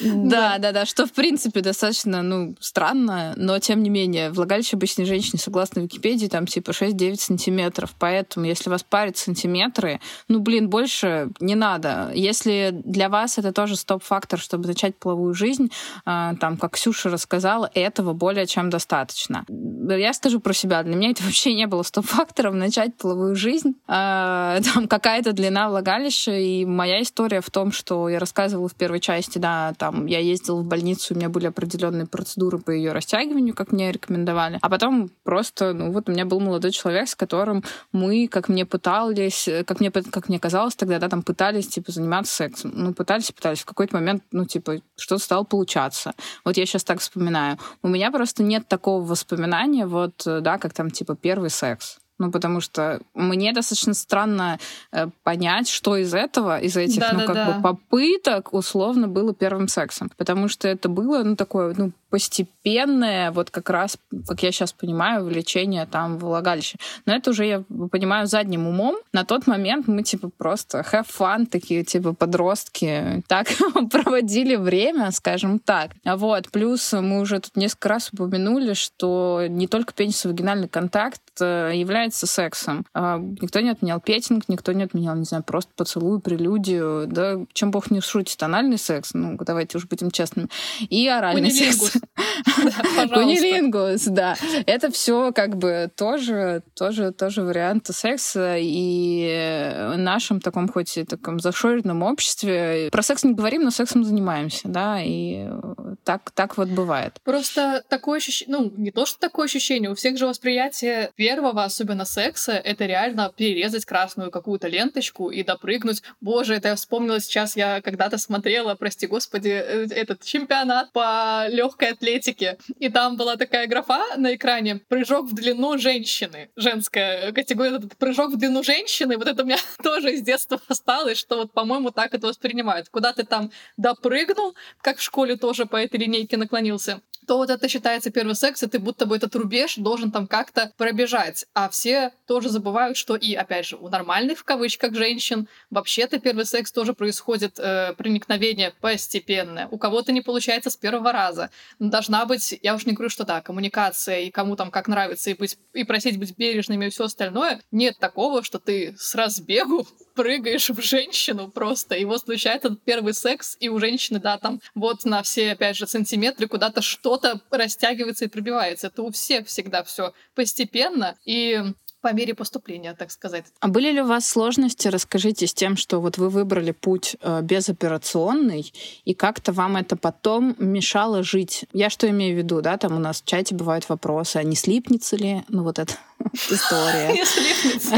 Да, да, да, что, в принципе, достаточно, ну, странно, но, тем не менее, влагалище обычной женщины, согласно Википедии, там, типа, 6-9 сантиметров, поэтому, если вас парят сантиметры, ну, блин, больше не надо. Если для вас это тоже стоп-фактор, чтобы начать половую жизнь, а, там, как Ксюша рассказала, этого более чем достаточно достаточно. Я скажу про себя. Для меня это *laughs* вообще не было стоп-фактором начать половую жизнь. А, *laughs* там какая-то длина влагалища. И моя история в том, что я рассказывала в первой части, да, там я ездила в больницу, у меня были определенные процедуры по ее растягиванию, как мне рекомендовали. А потом просто, ну вот у меня был молодой человек, с которым мы, как мне пытались, как мне, как мне казалось тогда, да, там пытались, типа, заниматься сексом. Ну, пытались, пытались. В какой-то момент, ну, типа, что-то стало получаться. Вот я сейчас так вспоминаю. У меня просто нет такого воспоминания, вот, э, да, как там, типа, первый секс. Ну, потому что мне достаточно странно э, понять, что из этого, из этих, да, ну, да, как да. бы попыток, условно, было первым сексом. Потому что это было, ну, такое, ну, постепенное, вот как раз, как я сейчас понимаю, влечение там в влагалище. Но это уже я понимаю задним умом. На тот момент мы типа просто have fun, такие типа подростки, так *laughs* проводили время, скажем так. Вот, плюс мы уже тут несколько раз упомянули, что не только пенисо-вагинальный контакт э, является сексом. А, никто не отменял петинг, никто не отменял, не знаю, просто поцелуй, прелюдию, да, чем бог не шутит, анальный секс, ну, давайте уж будем честными, и оральный секс. Кунилингус, да. Это все как бы тоже, тоже, тоже варианты секса. И в нашем таком, хоть и таком зашоренном обществе, про секс не говорим, но сексом занимаемся, да, и так, так вот бывает. Просто такое ощущение, ну, не то, что такое ощущение, у всех же восприятие первого, особенно секса, это реально перерезать красную какую-то ленточку и допрыгнуть. Боже, это я вспомнила сейчас, я когда-то смотрела, прости господи, э, этот чемпионат по легкой атлетики. И там была такая графа на экране «Прыжок в длину женщины». Женская категория. Прыжок в длину женщины. Вот это у меня *laughs* тоже из детства осталось, что вот, по-моему, так это воспринимают. Куда ты там допрыгнул, как в школе тоже по этой линейке наклонился то вот это считается первый секс, и ты будто бы этот рубеж должен там как-то пробежать. А все тоже забывают, что и, опять же, у нормальных, в кавычках, женщин вообще-то первый секс тоже происходит э, проникновение постепенное. У кого-то не получается с первого раза. Должна быть, я уж не говорю, что да, коммуникация, и кому там как нравится, и, быть, и просить быть бережными и все остальное. Нет такого, что ты с разбегу *laughs* прыгаешь в женщину просто, и вот случается первый секс, и у женщины, да, там вот на все, опять же, сантиметры куда-то что что-то растягивается и пробивается. Это у всех всегда все постепенно. И по мере поступления, так сказать. А были ли у вас сложности, расскажите, с тем, что вот вы выбрали путь э, безоперационный, и как-то вам это потом мешало жить? Я что имею в виду, да, там у нас в чате бывают вопросы, а не слипнется ли, ну вот это *laughs* история. *laughs* Не слипнется.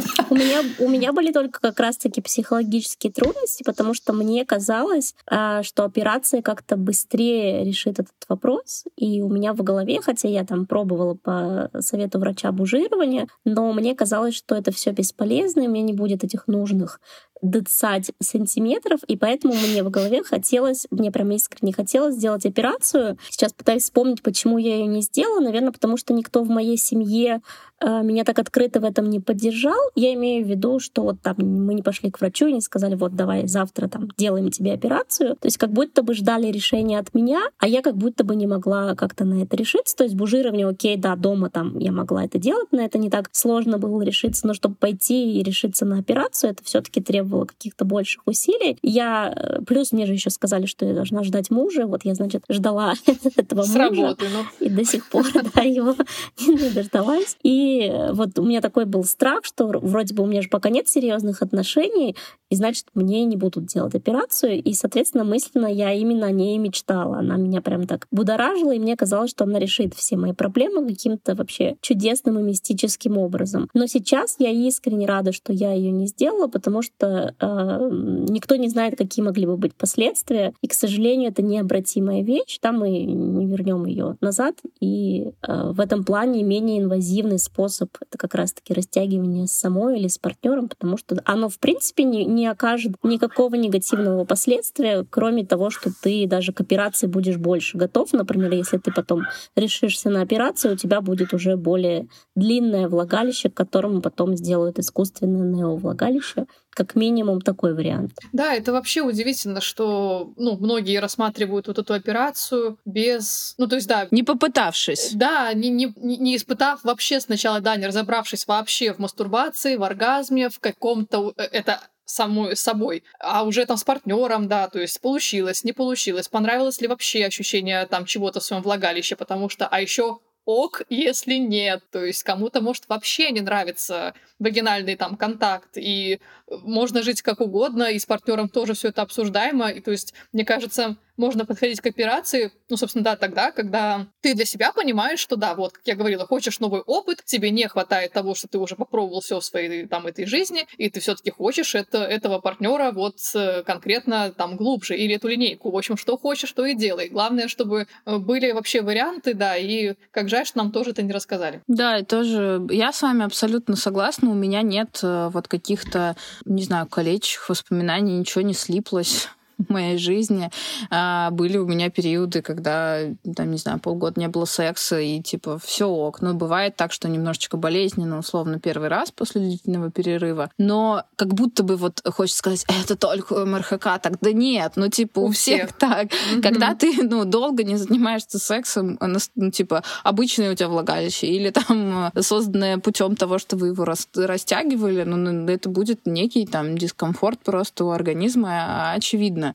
*laughs* У меня, у меня были только как раз-таки психологические трудности, потому что мне казалось, а, что операция как-то быстрее решит этот вопрос. И у меня в голове, хотя я там пробовала по совету врача бужирования, но мне казалось, что это все бесполезно, и у меня не будет этих нужных 20 сантиметров, и поэтому мне в голове хотелось, мне прям искренне хотелось сделать операцию. Сейчас пытаюсь вспомнить, почему я ее не сделала. Наверное, потому что никто в моей семье э, меня так открыто в этом не поддержал. Я имею в виду, что вот там мы не пошли к врачу и не сказали, вот давай завтра там делаем тебе операцию. То есть как будто бы ждали решения от меня, а я как будто бы не могла как-то на это решиться. То есть бужирование, окей, да, дома там я могла это делать, на это не так сложно было решиться, но чтобы пойти и решиться на операцию, это все таки требовало каких-то больших усилий. Я, э, плюс мне же еще сказали, что я должна ждать мужа, вот я, значит, ждала *laughs* этого мужа. Работы, ну. И до сих пор, *laughs* да, его *laughs* не дождалась. И вот у меня такой был страх, что вроде бы у меня же пока нет серьезных отношений, и значит, мне не будут делать операцию. И, соответственно, мысленно я именно о ней мечтала. Она меня прям так будоражила, и мне казалось, что она решит все мои проблемы каким-то вообще чудесным и мистическим образом. Но сейчас я искренне рада, что я ее не сделала, потому что э, никто не знает, какие могли бы быть последствия. И, к сожалению, это необратимая вещь. Там мы не вернем ее назад. И э, в этом плане менее инвазивный способ это как раз-таки растягивание с самой или с партнером, потому что оно, в принципе, не, не окажет никакого негативного последствия, кроме того, что ты даже к операции будешь больше готов. Например, если ты потом решишься на операцию, у тебя будет уже более длинное влагалище, к которому потом сделают искусственное неовлагалище. Как минимум такой вариант. Да, это вообще удивительно, что ну, многие рассматривают вот эту операцию без... Ну, то есть, да... Не попытавшись. Да, не, не, не испытав вообще сначала, да, не разобравшись вообще в мастурбации, в оргазме, в каком-то... Э, это самой собой, а уже там с партнером, да, то есть получилось, не получилось, понравилось ли вообще ощущение там чего-то в своем влагалище, потому что, а еще ок, если нет. То есть кому-то может вообще не нравится вагинальный там контакт, и можно жить как угодно, и с партнером тоже все это обсуждаемо. И то есть, мне кажется, можно подходить к операции, ну, собственно, да, тогда, когда ты для себя понимаешь, что да, вот, как я говорила, хочешь новый опыт, тебе не хватает того, что ты уже попробовал все в своей там этой жизни, и ты все-таки хочешь это, этого партнера вот э, конкретно там глубже, или эту линейку. В общем, что хочешь, то и делай. Главное, чтобы э, были вообще варианты, да, и как жаль, что нам тоже это не рассказали. Да, и тоже я с вами абсолютно согласна. У меня нет э, вот каких-то, не знаю, колечек воспоминаний, ничего не слиплось *laughs* моей жизни. А, были у меня периоды, когда, там, не знаю, полгода не было секса, и типа все ок. Ну, бывает так, что немножечко болезненно, условно, первый раз после длительного перерыва. Но как будто бы вот хочется сказать, это только у МРХК. Так, да нет, ну, типа, у, у всех, всех так. Mm-hmm. Когда ты, ну, долго не занимаешься сексом, ну, типа, обычное у тебя влагалище, или там созданное путем того, что вы его растягивали, ну, это будет некий там дискомфорт просто у организма, а,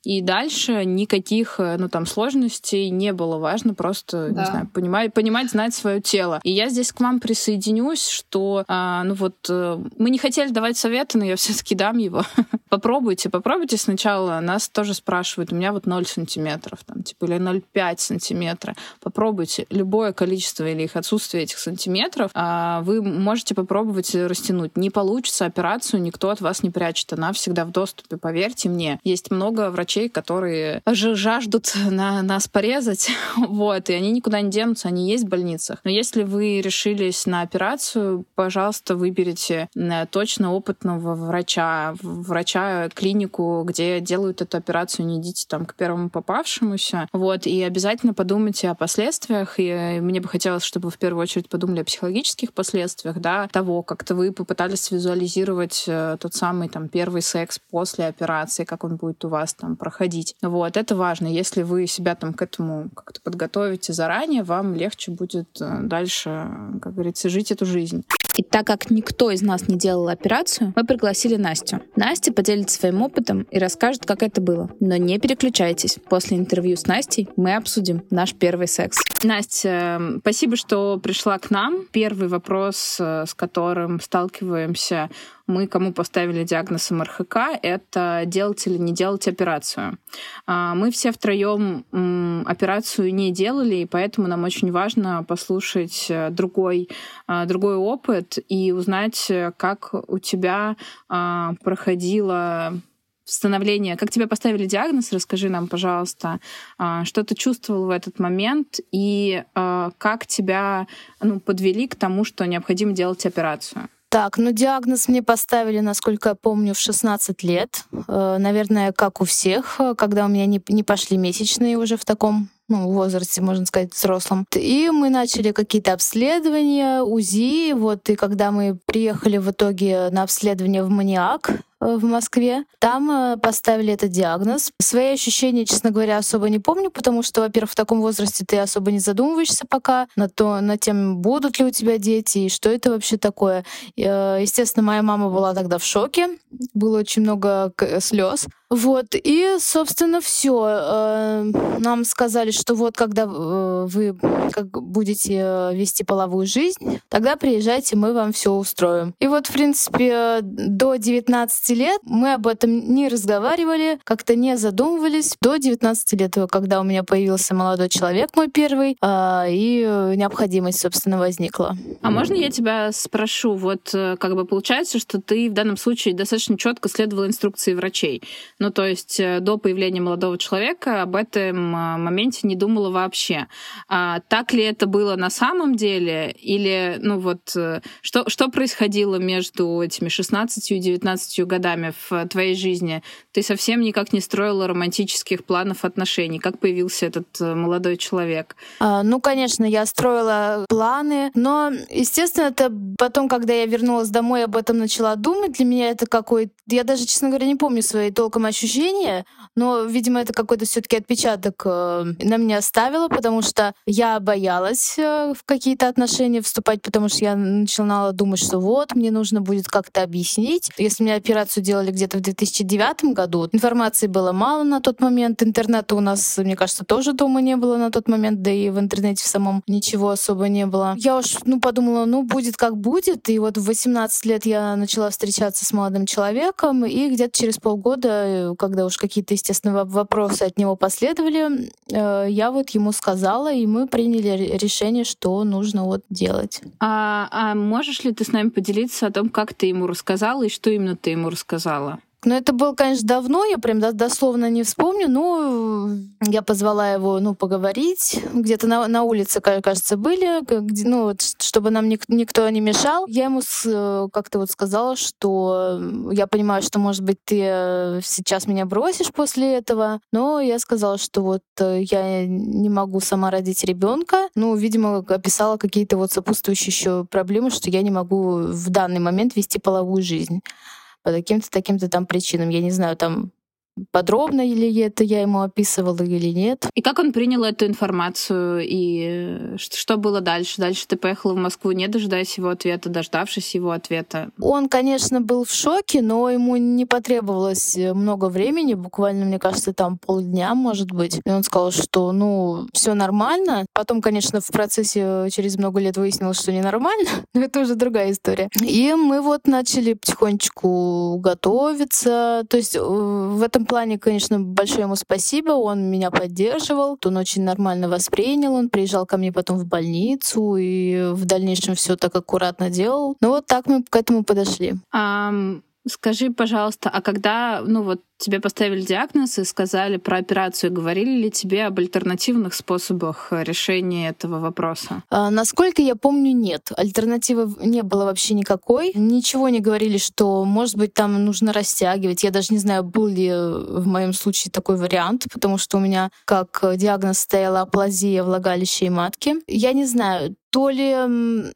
И дальше никаких, э, ну, там, сложностей не было. Важно просто, да. не знаю, понимать, понимать, знать свое тело. И я здесь к вам присоединюсь, что, а, ну, вот, э, мы не хотели давать советы, но я *laughs* все-таки дам его. *laughs* попробуйте, попробуйте сначала. Нас тоже спрашивают, у меня вот 0 сантиметров, там, типа, или 0,5 сантиметра. Попробуйте любое количество или их отсутствие этих сантиметров, а, вы можете попробовать растянуть. Не получится операцию, никто от вас не прячет. Она всегда в доступе, поверьте мне. Есть много врачей, врачей, которые жаждут на нас порезать, *laughs* вот, и они никуда не денутся, они есть в больницах. Но если вы решились на операцию, пожалуйста, выберите э, точно опытного врача, врача, клинику, где делают эту операцию, не идите там к первому попавшемуся, вот, и обязательно подумайте о последствиях, и э, мне бы хотелось, чтобы вы в первую очередь подумали о психологических последствиях, да, того, как-то вы попытались визуализировать э, тот самый там первый секс после операции, как он будет у вас там проходить. Вот, это важно. Если вы себя там к этому как-то подготовите заранее, вам легче будет э, дальше, как говорится, жить эту жизнь. И так как никто из нас не делал операцию, мы пригласили Настю. Настя поделится своим опытом и расскажет, как это было. Но не переключайтесь. После интервью с Настей мы обсудим наш первый секс. Настя, э, спасибо, что пришла к нам. Первый вопрос, э, с которым сталкиваемся мы кому поставили диагноз МРХК, это делать или не делать операцию. А, мы все втроем операцию не делали, и поэтому нам очень важно послушать э, другой, а, другой опыт и узнать, как у тебя а, проходило становление, как тебе поставили диагноз, расскажи нам, пожалуйста, что ты чувствовал в этот момент и как тебя ну, подвели к тому, что необходимо делать операцию. Так, ну диагноз мне поставили, насколько я помню, в 16 лет. Э, наверное, как у всех, э, когда у меня не, пошли месячные уже в таком ну, возрасте, можно сказать, взрослом. И мы начали какие-то обследования, УЗИ. Вот, и когда мы приехали в итоге на обследование в Маниак, в Москве. Там э, поставили этот диагноз. Свои ощущения, честно говоря, особо не помню, потому что, во-первых, в таком возрасте ты особо не задумываешься пока на то, на тем, будут ли у тебя дети и что это вообще такое. Э, естественно, моя мама была тогда в шоке. Было очень много слез. Вот, и, собственно, все. Нам сказали, что вот когда вы как будете вести половую жизнь, тогда приезжайте, мы вам все устроим. И вот, в принципе, до 19 лет мы об этом не разговаривали, как-то не задумывались. До 19 лет, когда у меня появился молодой человек, мой первый, и необходимость, собственно, возникла. А можно я тебя спрошу? Вот э, как бы получается, что ты в данном случае достаточно четко следовала инструкции врачей. Ну, то есть э, до появления молодого человека об этом э, моменте не думала вообще. А так ли это было на самом деле? Или, ну вот, что, что происходило между этими 16 и 19 годами? в твоей жизни ты совсем никак не строила романтических планов отношений. Как появился этот э, молодой человек? А, ну, конечно, я строила планы, но, естественно, это потом, когда я вернулась домой, об этом начала думать. Для меня это какой... Я даже, честно говоря, не помню свои толком ощущения, но, видимо, это какой-то все таки отпечаток э, на меня оставило, потому что я боялась э, в какие-то отношения вступать, потому что я начинала думать, что вот, мне нужно будет как-то объяснить. Если операция операцию делали где-то в 2009 году. Информации было мало на тот момент. Интернета у нас, мне кажется, тоже дома не было на тот момент, да и в интернете в самом ничего особо не было. Я уж ну, подумала, ну, будет как будет. И вот в 18 лет я начала встречаться с молодым человеком, и где-то через полгода, когда уж какие-то, естественно, вопросы от него последовали, э, я вот ему сказала, и мы приняли решение, что нужно вот делать. А, а можешь ли ты с нами поделиться о том, как ты ему рассказала и что именно ты ему рассказала? Ну, это было, конечно, давно, я прям дословно не вспомню, но я позвала его, ну, поговорить. Где-то на, на улице, кажется, были, где, ну, вот, чтобы нам ник- никто не мешал. Я ему с, как-то вот сказала, что я понимаю, что, может быть, ты э, сейчас меня бросишь после этого, но я сказала, что вот э, я не могу сама родить ребенка. Ну, видимо, описала какие-то вот сопутствующие еще проблемы, что я не могу в данный момент вести половую жизнь по таким-то, таким-то там причинам. Я не знаю, там подробно или это я ему описывала или нет. И как он принял эту информацию и что было дальше? Дальше ты поехала в Москву, не дожидаясь его ответа, дождавшись его ответа? Он, конечно, был в шоке, но ему не потребовалось много времени, буквально, мне кажется, там полдня, может быть. И он сказал, что, ну, все нормально. Потом, конечно, в процессе через много лет выяснилось, что ненормально, *laughs* но это уже другая история. И мы вот начали потихонечку готовиться. То есть э, в этом плане, конечно, большое ему спасибо. Он меня поддерживал, он очень нормально воспринял, он приезжал ко мне потом в больницу и в дальнейшем все так аккуратно делал. Ну вот так мы к этому подошли. Um... Скажи, пожалуйста, а когда, ну вот, тебе поставили диагноз и сказали про операцию, говорили ли тебе об альтернативных способах решения этого вопроса? А, насколько я помню, нет. Альтернативы не было вообще никакой. Ничего не говорили, что, может быть, там нужно растягивать. Я даже не знаю, был ли в моем случае такой вариант, потому что у меня как диагноз стояла аплазия влагалища и матки. Я не знаю, то ли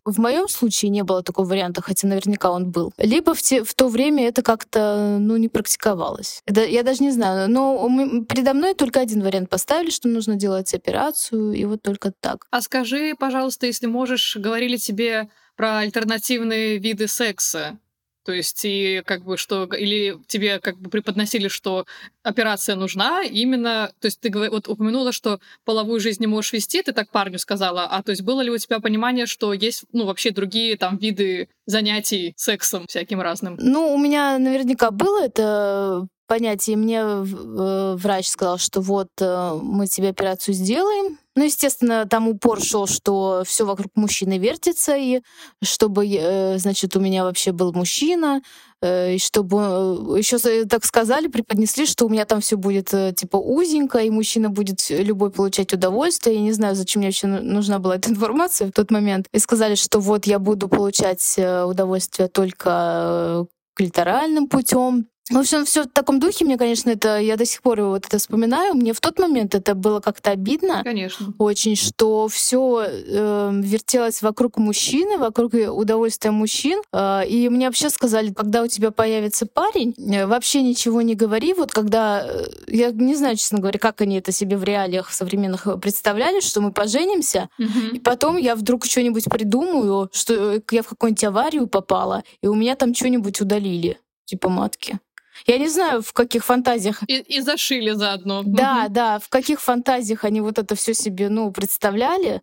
в моем случае не было такого варианта, хотя наверняка он был, либо в, те, в то время это как-то ну, не практиковалось. Это, я даже не знаю, но мы, передо мной только один вариант поставили, что нужно делать операцию, и вот только так. А скажи, пожалуйста, если можешь, говорили тебе про альтернативные виды секса. То есть, и как бы что, или тебе как бы преподносили, что операция нужна именно, то есть ты вот упомянула, что половую жизнь не можешь вести, ты так парню сказала, а то есть было ли у тебя понимание, что есть, ну, вообще другие там виды занятий сексом всяким разным? Ну, у меня наверняка было это понятия. Мне э, врач сказал, что вот э, мы тебе операцию сделаем. Ну, естественно, там упор шел, что все вокруг мужчины вертится, и чтобы, э, значит, у меня вообще был мужчина, и чтобы еще так сказали, преподнесли, что у меня там все будет типа узенько, и мужчина будет любой получать удовольствие. Я не знаю, зачем мне вообще нужна была эта *laughs* информация в тот момент. И сказали, что вот я буду получать удовольствие только клиторальным путем, в общем, все в таком духе. Мне, конечно, это я до сих пор вот это вспоминаю. Мне в тот момент это было как-то обидно. Конечно. Очень, что все э, вертелось вокруг мужчины, вокруг удовольствия мужчин. Э, и мне вообще сказали, когда у тебя появится парень, э, вообще ничего не говори. Вот когда э, я не знаю, честно говоря, как они это себе в реалиях современных представляли, что мы поженимся, Мгм. и потом я вдруг что-нибудь придумаю, что э, я в какую-нибудь аварию попала, и у меня там что-нибудь удалили, типа матки. Я не знаю, в каких фантазиях. И, и зашили заодно. Да, Мгм. да, в каких фантазиях они вот это все себе, ну, представляли.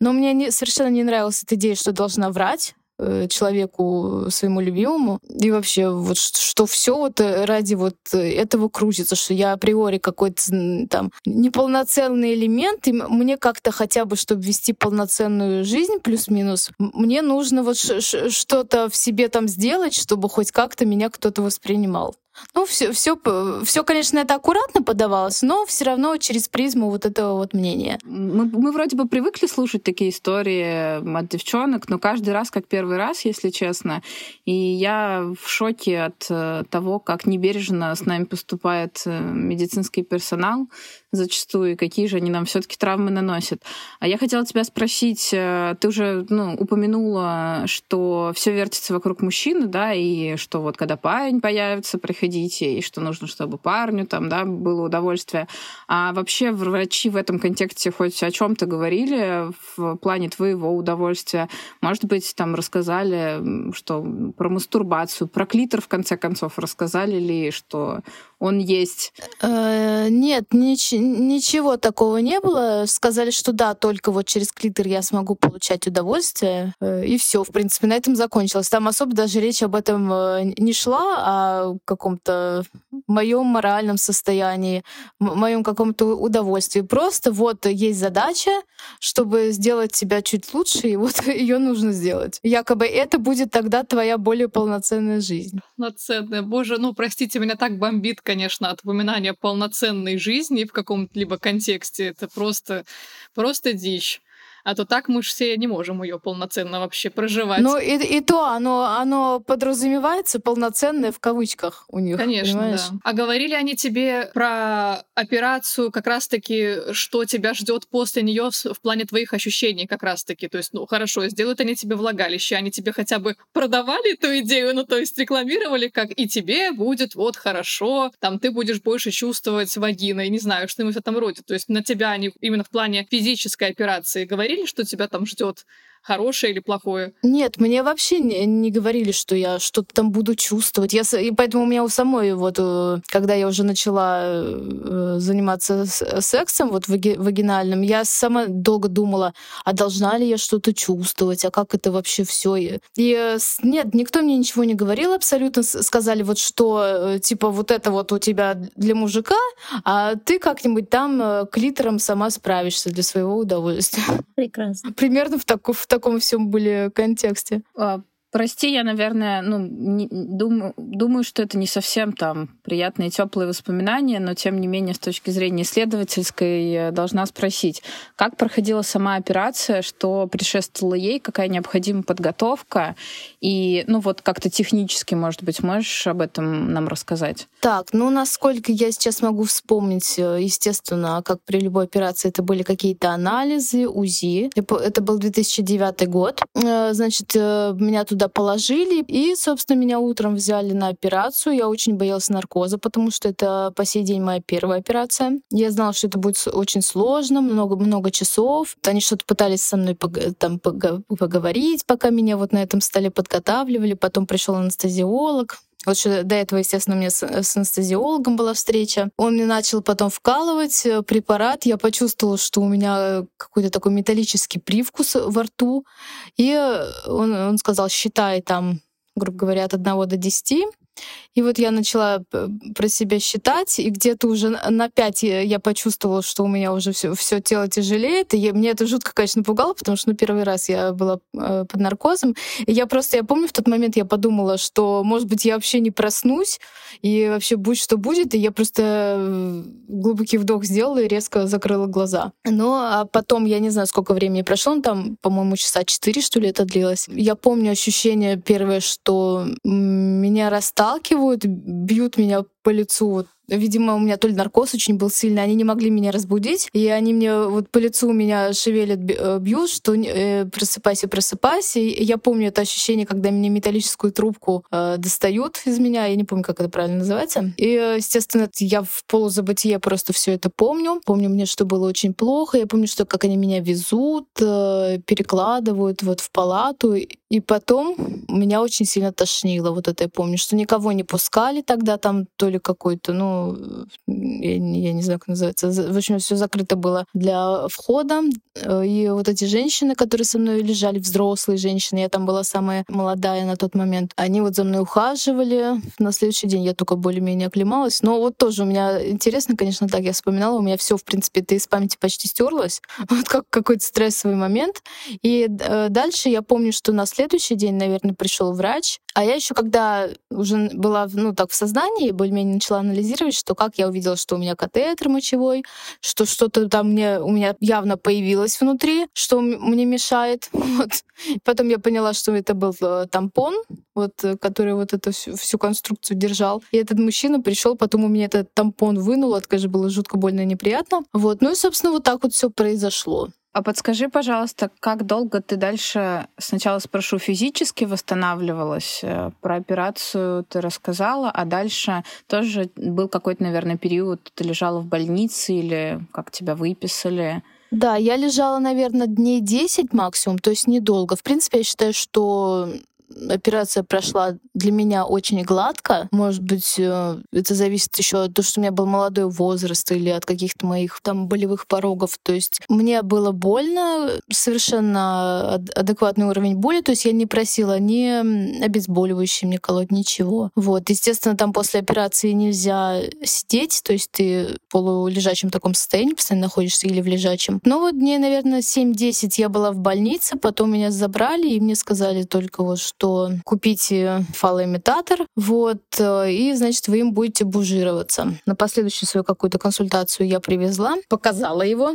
Но мне не- совершенно не нравилась эта идея, что должна врать э, человеку своему любимому и вообще вот что все вот э, ради вот э, этого крутится что я априори какой-то там неполноценный элемент и мне как-то хотя бы чтобы вести полноценную жизнь плюс-минус мне нужно вот что-то в себе там сделать чтобы хоть как-то меня кто-то воспринимал ну, все, все, все, конечно, это аккуратно подавалось, но все равно через призму вот этого вот мнения. Мы, мы вроде бы привыкли слушать такие истории от девчонок, но каждый раз как первый раз, если честно. И я в шоке от э, того, как небережно с нами поступает э, медицинский персонал зачастую, и какие же они нам все таки травмы наносят. А я хотела тебя спросить, э, ты уже ну, упомянула, что все вертится вокруг мужчины, да, и что вот когда парень появится, приходите, и что нужно, чтобы парню там, да, было удовольствие. А вообще врачи в этом контексте хоть о чем-то говорили в плане твоего удовольствия? Может быть, там рассказали, что про мастурбацию, про клитор, в конце концов, рассказали ли, что он есть? Э, Нет, нич- ничего такого не было. Сказали, что да, только вот через клитор я смогу получать удовольствие. Э, И все, в принципе, на этом закончилось. Там особо даже речь об этом э, не шла, а каком-то моем моральном состоянии, моем каком-то удовольствии. Просто вот есть задача, чтобы сделать тебя чуть лучше, и вот *laughs* ее нужно сделать. Якобы это будет тогда твоя более полноценная жизнь. Полноценная. Боже, ну, простите, меня так бомбит, конечно, от упоминания полноценной жизни в каком-то либо контексте. Это просто, просто дичь. А то так мы же все не можем ее полноценно вообще проживать. Ну и, и то оно, оно подразумевается полноценное в кавычках у них. Конечно, понимаешь? да. А говорили они тебе про операцию, как раз-таки, что тебя ждет после нее в, плане твоих ощущений, как раз-таки. То есть, ну, хорошо, сделают они тебе влагалище, они тебе хотя бы продавали эту идею, ну, то есть рекламировали, как и тебе будет вот хорошо, там ты будешь больше чувствовать вагиной, не знаю, что-нибудь в этом роде. То есть на тебя они именно в плане физической операции говорили, что тебя там ждет хорошее или плохое? Нет, мне вообще не, не говорили, что я что-то там буду чувствовать. Я, и поэтому у меня у самой, вот, э, когда я уже начала э, заниматься сексом вот ваги- вагинальным, я сама долго думала, а должна ли я что-то чувствовать, а как это вообще все. И э, нет, никто мне ничего не говорил абсолютно. Сказали вот, что типа вот это вот у тебя для мужика, а ты как-нибудь там клитором сама справишься для своего удовольствия. Прекрасно. *laughs* Примерно в, таку- в таком всем были контексте. Прости, я, наверное, ну, не- думаю, думаю, что это не совсем там приятные теплые воспоминания, но тем не менее, с точки зрения исследовательской, э, должна спросить, как проходила сама операция, что предшествовало ей, какая необходима подготовка, и, ну, вот как-то технически, может быть, можешь об этом нам рассказать? Так, ну, насколько я сейчас могу вспомнить, э, естественно, как при любой операции, это были какие-то анализы, УЗИ. Я Это был 2009 год. Э, Значит, э, меня туда положили, и, собственно, меня утром взяли на операцию. Я очень боялась наркоза, потому что это по сей день моя первая операция. Я знала, что это будет очень сложно, много-много часов. Они что-то пытались со мной там поговорить, пока меня вот на этом столе подготавливали. Потом пришел анестезиолог. Вот что до этого, естественно, у меня с, с анестезиологом была встреча. Он мне начал потом вкалывать э, препарат. Я почувствовала, что у меня э, какой-то такой металлический привкус во рту. И э, он, он сказал, считай там, грубо говоря, от 1 до 10. И вот я начала про себя считать, и где-то уже на пять я почувствовала, что у меня уже все, все тело тяжелеет. И мне это жутко, конечно, пугало, потому что ну, первый раз я была э, под наркозом. И я просто, я помню, в тот момент я подумала, что, может быть, я вообще не проснусь, и вообще будь что будет. И я просто э, глубокий вдох сделала и резко закрыла глаза. Но а потом, я не знаю, сколько времени прошло, ну, там, по-моему, часа четыре, что ли, это длилось. Я помню ощущение первое, что меня расталкивают, бьют меня по лицу Видимо, у меня то ли наркоз очень был сильный, они не могли меня разбудить, и они мне вот по лицу меня шевелят, э, бьют, что э, просыпайся, просыпайся. И я помню это ощущение, когда мне металлическую трубку э, достают из меня, я не помню, как это правильно называется. И, естественно, я в полузабытие просто все это помню. Помню мне, что было очень плохо, я помню, что как они меня везут, э, перекладывают вот в палату, и потом меня очень сильно тошнило. Вот это я помню, что никого не пускали тогда, там то какой-то, ну, я, я не знаю, как называется. В общем, все закрыто было для входа. Э, и вот эти женщины, которые со мной лежали, взрослые женщины, я там была самая молодая на тот момент, они вот за мной ухаживали. На следующий день я только более-менее оклемалась. Но вот тоже у меня интересно, конечно, так я вспоминала, у меня все, в принципе, это из памяти почти стерлось. *laughs* Вот как какой-то стрессовый момент. И э, дальше я помню, что на следующий день, наверное, пришел врач. А я еще, когда уже была, ну, так в сознании, более-менее начала анализировать, что как я увидела, что у меня катетер мочевой, что что-то там мне, у меня явно появилось внутри, что мне мешает. *laughs* Вот. Потом я поняла, что это был э, тампон, вот, э, который вот эту всю, всю конструкцию держал. И этот мужчина пришел, потом у меня этот тампон вынул, это, конечно, было жутко больно и неприятно. Вот. Ну и, собственно, вот так вот все произошло. А подскажи, пожалуйста, как долго ты дальше, сначала спрошу, физически восстанавливалась? Э, про операцию ты рассказала, а дальше тоже был какой-то, наверное, период, ты лежала в больнице или как тебя выписали? Да, я лежала, наверное, дней 10 максимум, то есть недолго. В принципе, я считаю, что операция прошла для меня очень гладко. Может быть, э, это зависит еще от того, что у меня был молодой возраст или от каких-то моих там болевых порогов. То есть мне было больно, совершенно адекватный уровень боли. То есть я не просила ни обезболивающие мне колоть, ничего. Вот. Естественно, там после операции нельзя сидеть, то есть ты в полулежачем таком состоянии постоянно находишься или в лежачем. Но вот дней, наверное, 7-10 я была в больнице, потом меня забрали, и мне сказали только вот, что что купите фалоимитатор, вот, э, и, значит, вы им будете бужироваться. На последующую свою какую-то консультацию я привезла, показала его,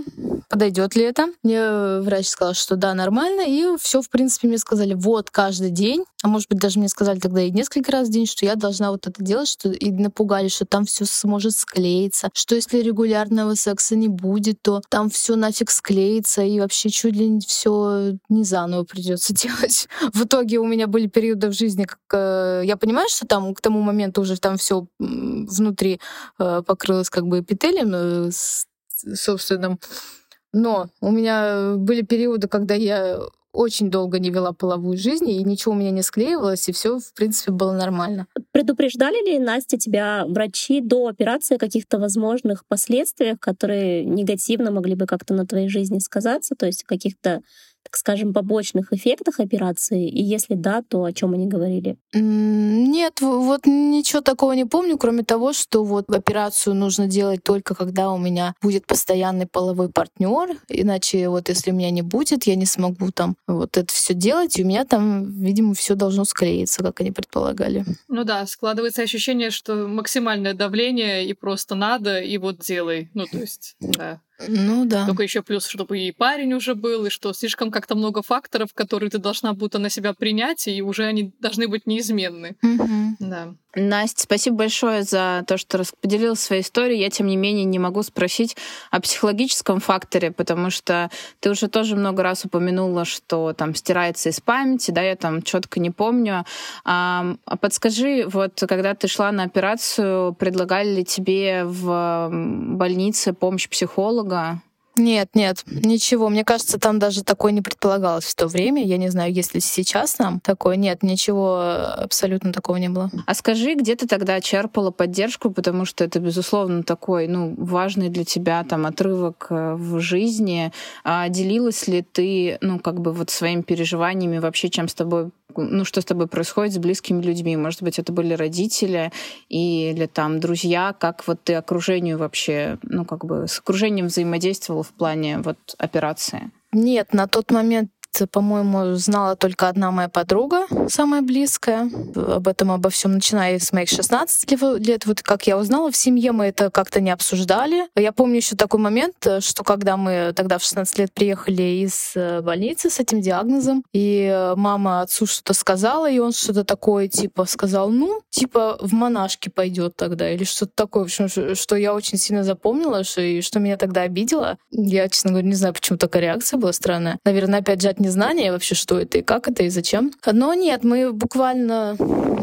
подойдет ли это. Мне врач сказал, что да, нормально, и все, в принципе, мне сказали, вот, каждый день, а может быть, даже мне сказали тогда и несколько раз в день, что я должна вот это делать, что и напугали, что там все сможет склеиться, что если регулярного секса не будет, то там все нафиг склеится, и вообще чуть ли все не заново придется *laughs* делать. В итоге у меня были периоды в жизни, как э, я понимаю, что там к тому моменту уже там все внутри э, покрылось как бы эпителием э, собственным. Но у меня были периоды, когда я очень долго не вела половую жизнь, и ничего у меня не склеивалось, и все, в принципе, было нормально. Предупреждали ли, Настя, тебя врачи до операции о каких-то возможных последствиях, которые негативно могли бы как-то на твоей жизни сказаться, то есть каких-то так скажем, побочных эффектах операции? И если да, то о чем они говорили? Нет, вот ничего такого не помню, кроме того, что вот операцию нужно делать только когда у меня будет постоянный половой партнер, иначе вот если у меня не будет, я не смогу там вот это все делать, и у меня там, видимо, все должно склеиться, как они предполагали. Ну да, складывается ощущение, что максимальное давление и просто надо, и вот делай. Ну то есть, да. Ну да. Только еще плюс, чтобы и парень уже был, и что слишком как-то много факторов, которые ты должна будто на себя принять, и уже они должны быть неизменны. Угу. Да. Настя, спасибо большое за то, что поделилась своей историей. Я, тем не менее, не могу спросить о психологическом факторе, потому что ты уже тоже много раз упомянула, что там стирается из памяти, да, я там четко не помню. А, подскажи, вот когда ты шла на операцию, предлагали ли тебе в больнице помощь психолога? дорого. Нет, нет, ничего. Мне кажется, там даже такое не предполагалось в то время. Я не знаю, есть ли сейчас там такое. Нет, ничего абсолютно такого не было. А скажи, где ты тогда черпала поддержку, потому что это, безусловно, такой, ну, важный для тебя там отрывок э, в жизни. А делилась ли ты, ну, как бы вот своими переживаниями вообще, чем с тобой ну, что с тобой происходит с близкими людьми. Может быть, это были родители или там друзья, как вот ты окружению вообще, ну, как бы с окружением взаимодействовала в плане вот операции? Нет, на тот момент по-моему, знала только одна моя подруга, самая близкая. Об этом, обо всем начиная с моих 16 лет. Вот как я узнала, в семье мы это как-то не обсуждали. Я помню еще такой момент, что когда мы тогда в 16 лет приехали из э, больницы с этим диагнозом, и мама отцу что-то сказала, и он что-то такое, типа, сказал, ну, типа, в монашки пойдет тогда, или что-то такое, в общем, что я очень сильно запомнила, что, и что меня тогда обидело. Я, честно говоря, не знаю, почему такая реакция была странная. Наверное, опять же, от незнания вообще, что это и как это и зачем. Но нет, мы буквально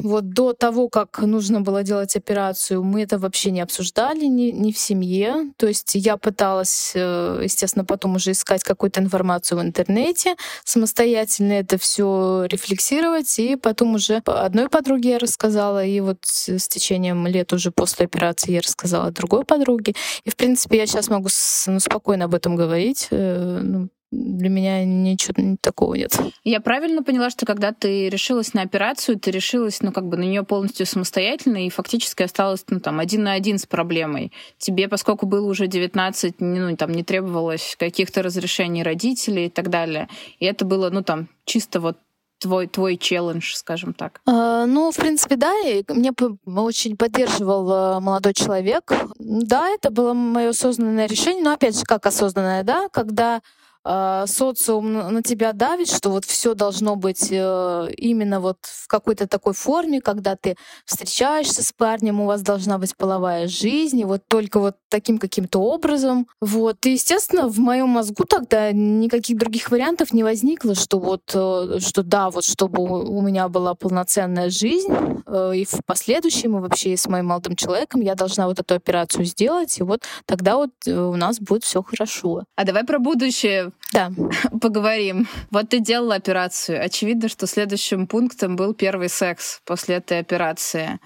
вот до того, как нужно было делать операцию, мы это вообще не обсуждали ни, ни в семье. То есть я пыталась, э, естественно, потом уже искать какую-то информацию в интернете, самостоятельно это все рефлексировать, и потом уже одной подруге я рассказала, и вот с течением лет уже после операции я рассказала другой подруге. И, в принципе, я сейчас могу ну, спокойно об этом говорить. Э, ну, для меня ничего такого нет. Я правильно поняла, что когда ты решилась на операцию, ты решилась, ну, как бы на нее полностью самостоятельно и фактически осталась, ну, там, один на один с проблемой. Тебе, поскольку было уже 19, ну, там, не требовалось каких-то разрешений родителей и так далее. И это было, ну, там, чисто вот твой, твой челлендж, скажем так? А, ну, в принципе, да, и мне очень поддерживал э, молодой человек. Да, это было мое осознанное решение, но опять же, как осознанное, да, когда э, социум на тебя давит, что вот все должно быть э, именно вот в какой-то такой форме, когда ты встречаешься с парнем, у вас должна быть половая жизнь, и вот только вот таким каким-то образом. Вот. И, естественно, в моем мозгу тогда никаких других вариантов не возникло, что вот, э, что да, вот чтобы у меня была полноценная жизнь, э, и в последующем, и вообще с моим молодым человеком я должна вот эту операцию сделать, и вот тогда вот у нас будет все хорошо. А давай про будущее да. *laughs* поговорим. Вот ты делала операцию. Очевидно, что следующим пунктом был первый секс после этой операции.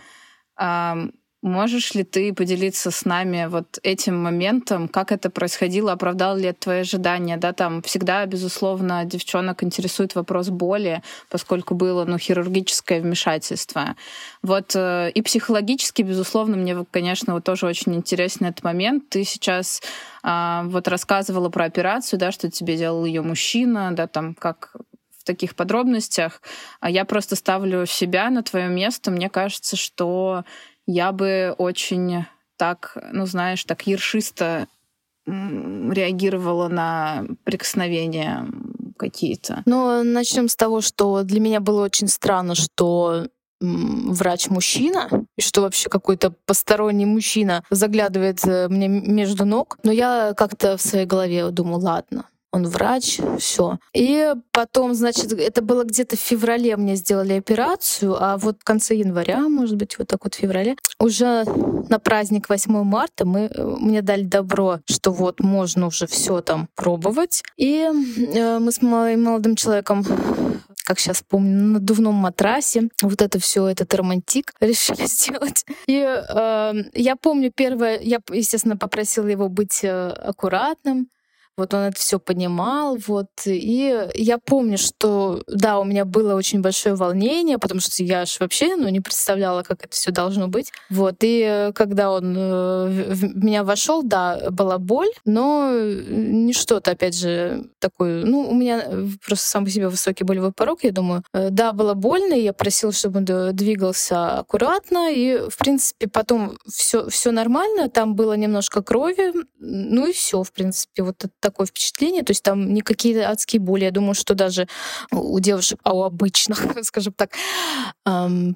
Можешь ли ты поделиться с нами вот этим моментом, как это происходило, оправдал ли это твои ожидания? Да, там всегда, безусловно, девчонок интересует вопрос боли, поскольку было ну, хирургическое вмешательство. Вот э, и психологически, безусловно, мне, конечно, вот тоже очень интересен этот момент. Ты сейчас а, вот рассказывала про операцию, да, что тебе делал ее мужчина, да, там как таких подробностях. А я просто ставлю себя на твое место. Мне кажется, что я бы очень так, ну знаешь, так ершисто реагировала на прикосновения какие-то. Ну, начнем с того, что для меня было очень странно, что врач мужчина, и что вообще какой-то посторонний мужчина заглядывает э, мне между ног. Но я как-то в своей голове думаю, ладно, он врач, все. И потом, значит, это было где-то в феврале мне сделали операцию, а вот в конце января, может быть, вот так вот в феврале, уже на праздник 8 марта мы, мне дали добро, что вот можно уже все там пробовать. И э, мы с молодым человеком как сейчас помню, на надувном матрасе. Вот это все, этот романтик *laughs* решили сделать. И э, я помню первое, я, естественно, попросила его быть э, аккуратным, вот он это все понимал, вот. И я помню, что, да, у меня было очень большое волнение, потому что я же вообще, ну, не представляла, как это все должно быть. Вот. И когда он э, в меня вошел, да, была боль, но не что-то, опять же, такое. Ну, у меня просто сам по себе высокий болевой порог, я думаю. Э, да, было больно, я просила, чтобы он двигался аккуратно, и, в принципе, потом все все нормально, там было немножко крови, ну и все, в принципе, вот это такое впечатление. То есть там никакие адские боли. Я думаю, что даже у девушек, а у обычных, *laughs* скажем так,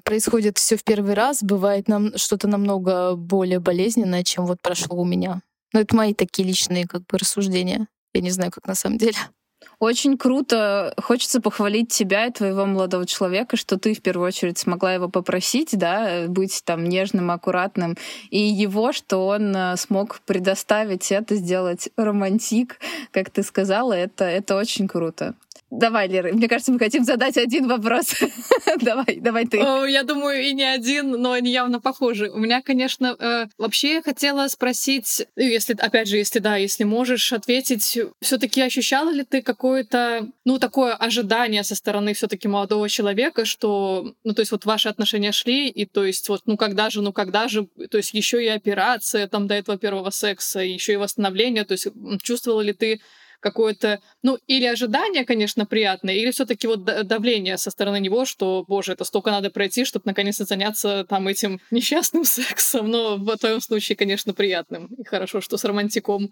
происходит все в первый раз. Бывает нам что-то намного более болезненное, чем вот прошло у меня. Но это мои такие личные как бы рассуждения. Я не знаю, как на самом деле. Очень круто. Хочется похвалить тебя и твоего молодого человека, что ты в первую очередь смогла его попросить, да, быть там нежным, аккуратным, и его, что он э, смог предоставить это, сделать романтик, как ты сказала, это, это очень круто. Давай, Лера, мне кажется, мы хотим задать один вопрос. *laughs* давай, давай ты. Я думаю, и не один, но они явно похожи. У меня, конечно, э, вообще я хотела спросить, ну, если, опять же, если да, если можешь ответить, все таки ощущала ли ты какое-то, ну, такое ожидание со стороны все таки молодого человека, что, ну, то есть вот ваши отношения шли, и то есть вот, ну, когда же, ну, когда же, то есть еще и операция там до этого первого секса, еще и восстановление, то есть чувствовала ли ты какое-то, ну, или ожидание, конечно, приятное, или все таки вот давление со стороны него, что, боже, это столько надо пройти, чтобы наконец-то заняться там этим *laughs* несчастным сексом, но в твоем случае, конечно, приятным. И хорошо, что с романтиком.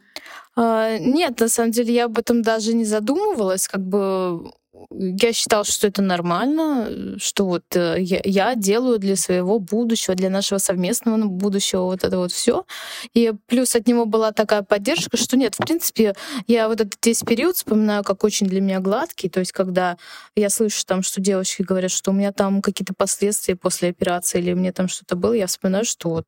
А, нет, на самом деле я об этом даже не задумывалась, как бы я считала, что это нормально, что вот э, я, я делаю для своего будущего, для нашего совместного будущего вот это вот все. И плюс от него была такая поддержка, что нет, в принципе, я вот этот весь период вспоминаю как очень для меня гладкий. То есть, когда я слышу там, что девочки говорят, что у меня там какие-то последствия после операции или мне там что-то было, я вспоминаю, что вот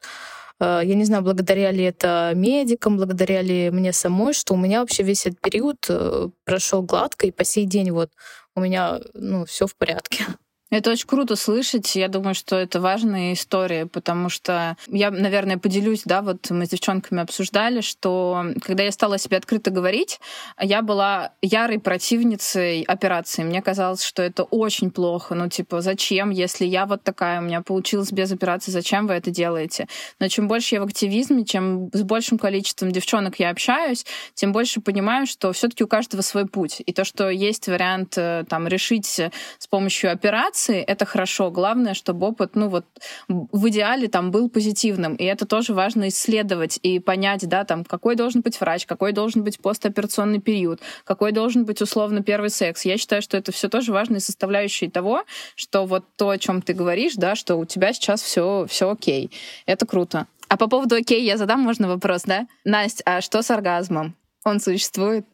я не знаю, благодаря ли это медикам, благодаря ли мне самой, что у меня вообще весь этот период э, прошел гладко, и по сей день вот у меня ну, все в порядке. Это очень круто слышать. Я думаю, что это важная история, потому что я, наверное, поделюсь, да, вот мы с девчонками обсуждали, что когда я стала себе открыто говорить, я была ярой противницей операции. Мне казалось, что это очень плохо. Ну, типа, зачем, если я вот такая, у меня получилось без операции, зачем вы это делаете? Но чем больше я в активизме, чем с большим количеством девчонок я общаюсь, тем больше понимаю, что все таки у каждого свой путь. И то, что есть вариант э, там решить с помощью операции, эмоции, это хорошо. Главное, чтобы опыт, ну вот, в идеале там был позитивным. И это тоже важно исследовать и понять, да, там, какой должен быть врач, какой должен быть постоперационный период, какой должен быть условно первый секс. Я считаю, что это все тоже важные составляющие того, что вот то, о чем ты говоришь, да, что у тебя сейчас все, все окей. Это круто. А по поводу окей, я задам, можно вопрос, да? Настя, а что с оргазмом? Он существует?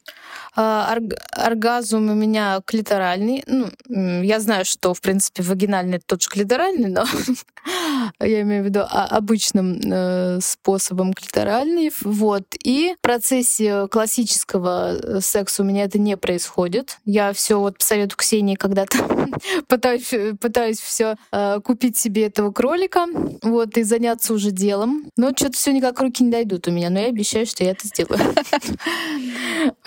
А, оргазм у меня клиторальный. Ну, я знаю, что, в принципе, вагинальный тот же клиторальный, но *laughs* я имею в виду обычным э, способом клиторальный. Вот. И в процессе классического э, секса у меня это не происходит. Я все вот по совету Ксении когда-то *laughs* пытаюсь, пытаюсь все э, купить себе этого кролика, вот, и заняться уже делом. Но что-то все никак руки не дойдут у меня, но я обещаю, что я это сделаю. *laughs*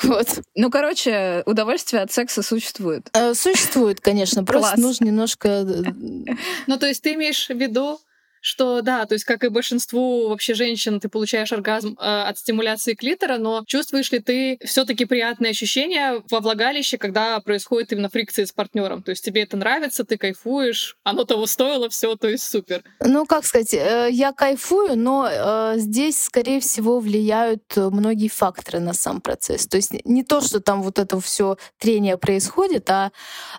Вот. Ну, короче, удовольствие от секса существует. Э, существует, конечно. Просто нужно немножко... Э, *laughs* ну, то есть ты имеешь в виду, что да, то есть как и большинству вообще женщин, ты получаешь оргазм э, от стимуляции клитора, но чувствуешь ли ты все таки приятные ощущения во влагалище, когда происходит именно фрикция с партнером? То есть тебе это нравится, ты кайфуешь, оно того стоило, все, то есть супер. Ну, как сказать, э, я кайфую, но э, здесь, скорее всего, влияют многие факторы на сам процесс. То есть не то, что там вот это все трение происходит, а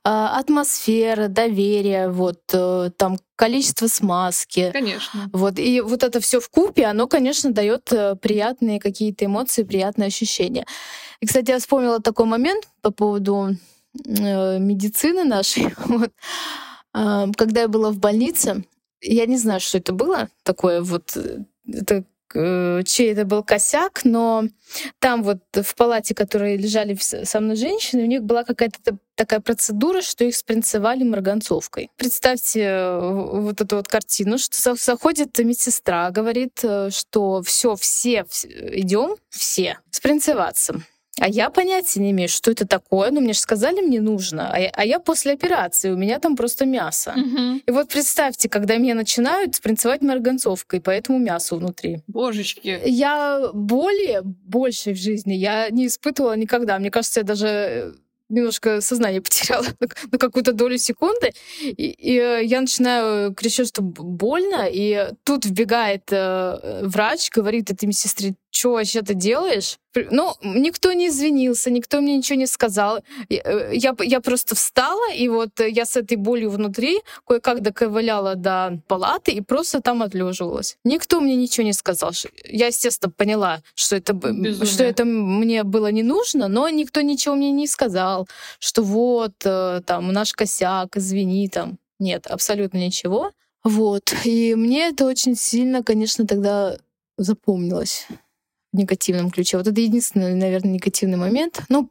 э, атмосфера, доверие, вот э, там количество смазки. Конечно. Вот. И вот это все в купе, оно, конечно, дает э, приятные какие-то эмоции, приятные ощущения. И, кстати, я вспомнила такой момент по поводу э, медицины нашей. *laughs* вот. э, когда я была в больнице, я не знаю, что это было такое вот э, это чей это был косяк, но там вот в палате, которые лежали со мной женщины, у них была какая-то такая процедура, что их спринцевали марганцовкой. Представьте э, вот эту вот картину, что заходит медсестра, говорит, э, что все, все идем, все спринцеваться. А я понятия не имею, что это такое. Ну, мне же сказали, мне нужно. А я, а я после операции, у меня там просто мясо. Угу. И вот представьте, когда меня начинают спринцевать марганцовкой, поэтому мясо внутри. Божечки. Я боли большей в жизни я не испытывала никогда. Мне кажется, я даже э, немножко сознание потеряла *laughs* на какую-то долю секунды. И, и э, я начинаю кричать, что больно. И тут вбегает э, врач, говорит этой медсестре, что вообще ты делаешь? Ну, никто не извинился, никто мне ничего не сказал. Я, я, я просто встала, и вот я с этой болью внутри кое-как доковыляла до палаты и просто там отлеживалась. Никто мне ничего не сказал. Я, естественно, поняла, что это, что это мне было не нужно, но никто ничего мне не сказал, что вот, э, там, наш косяк, извини, там. Нет, абсолютно ничего. Вот. И мне это очень сильно, конечно, тогда запомнилось негативном ключе. Вот это единственный, наверное, негативный момент. Ну,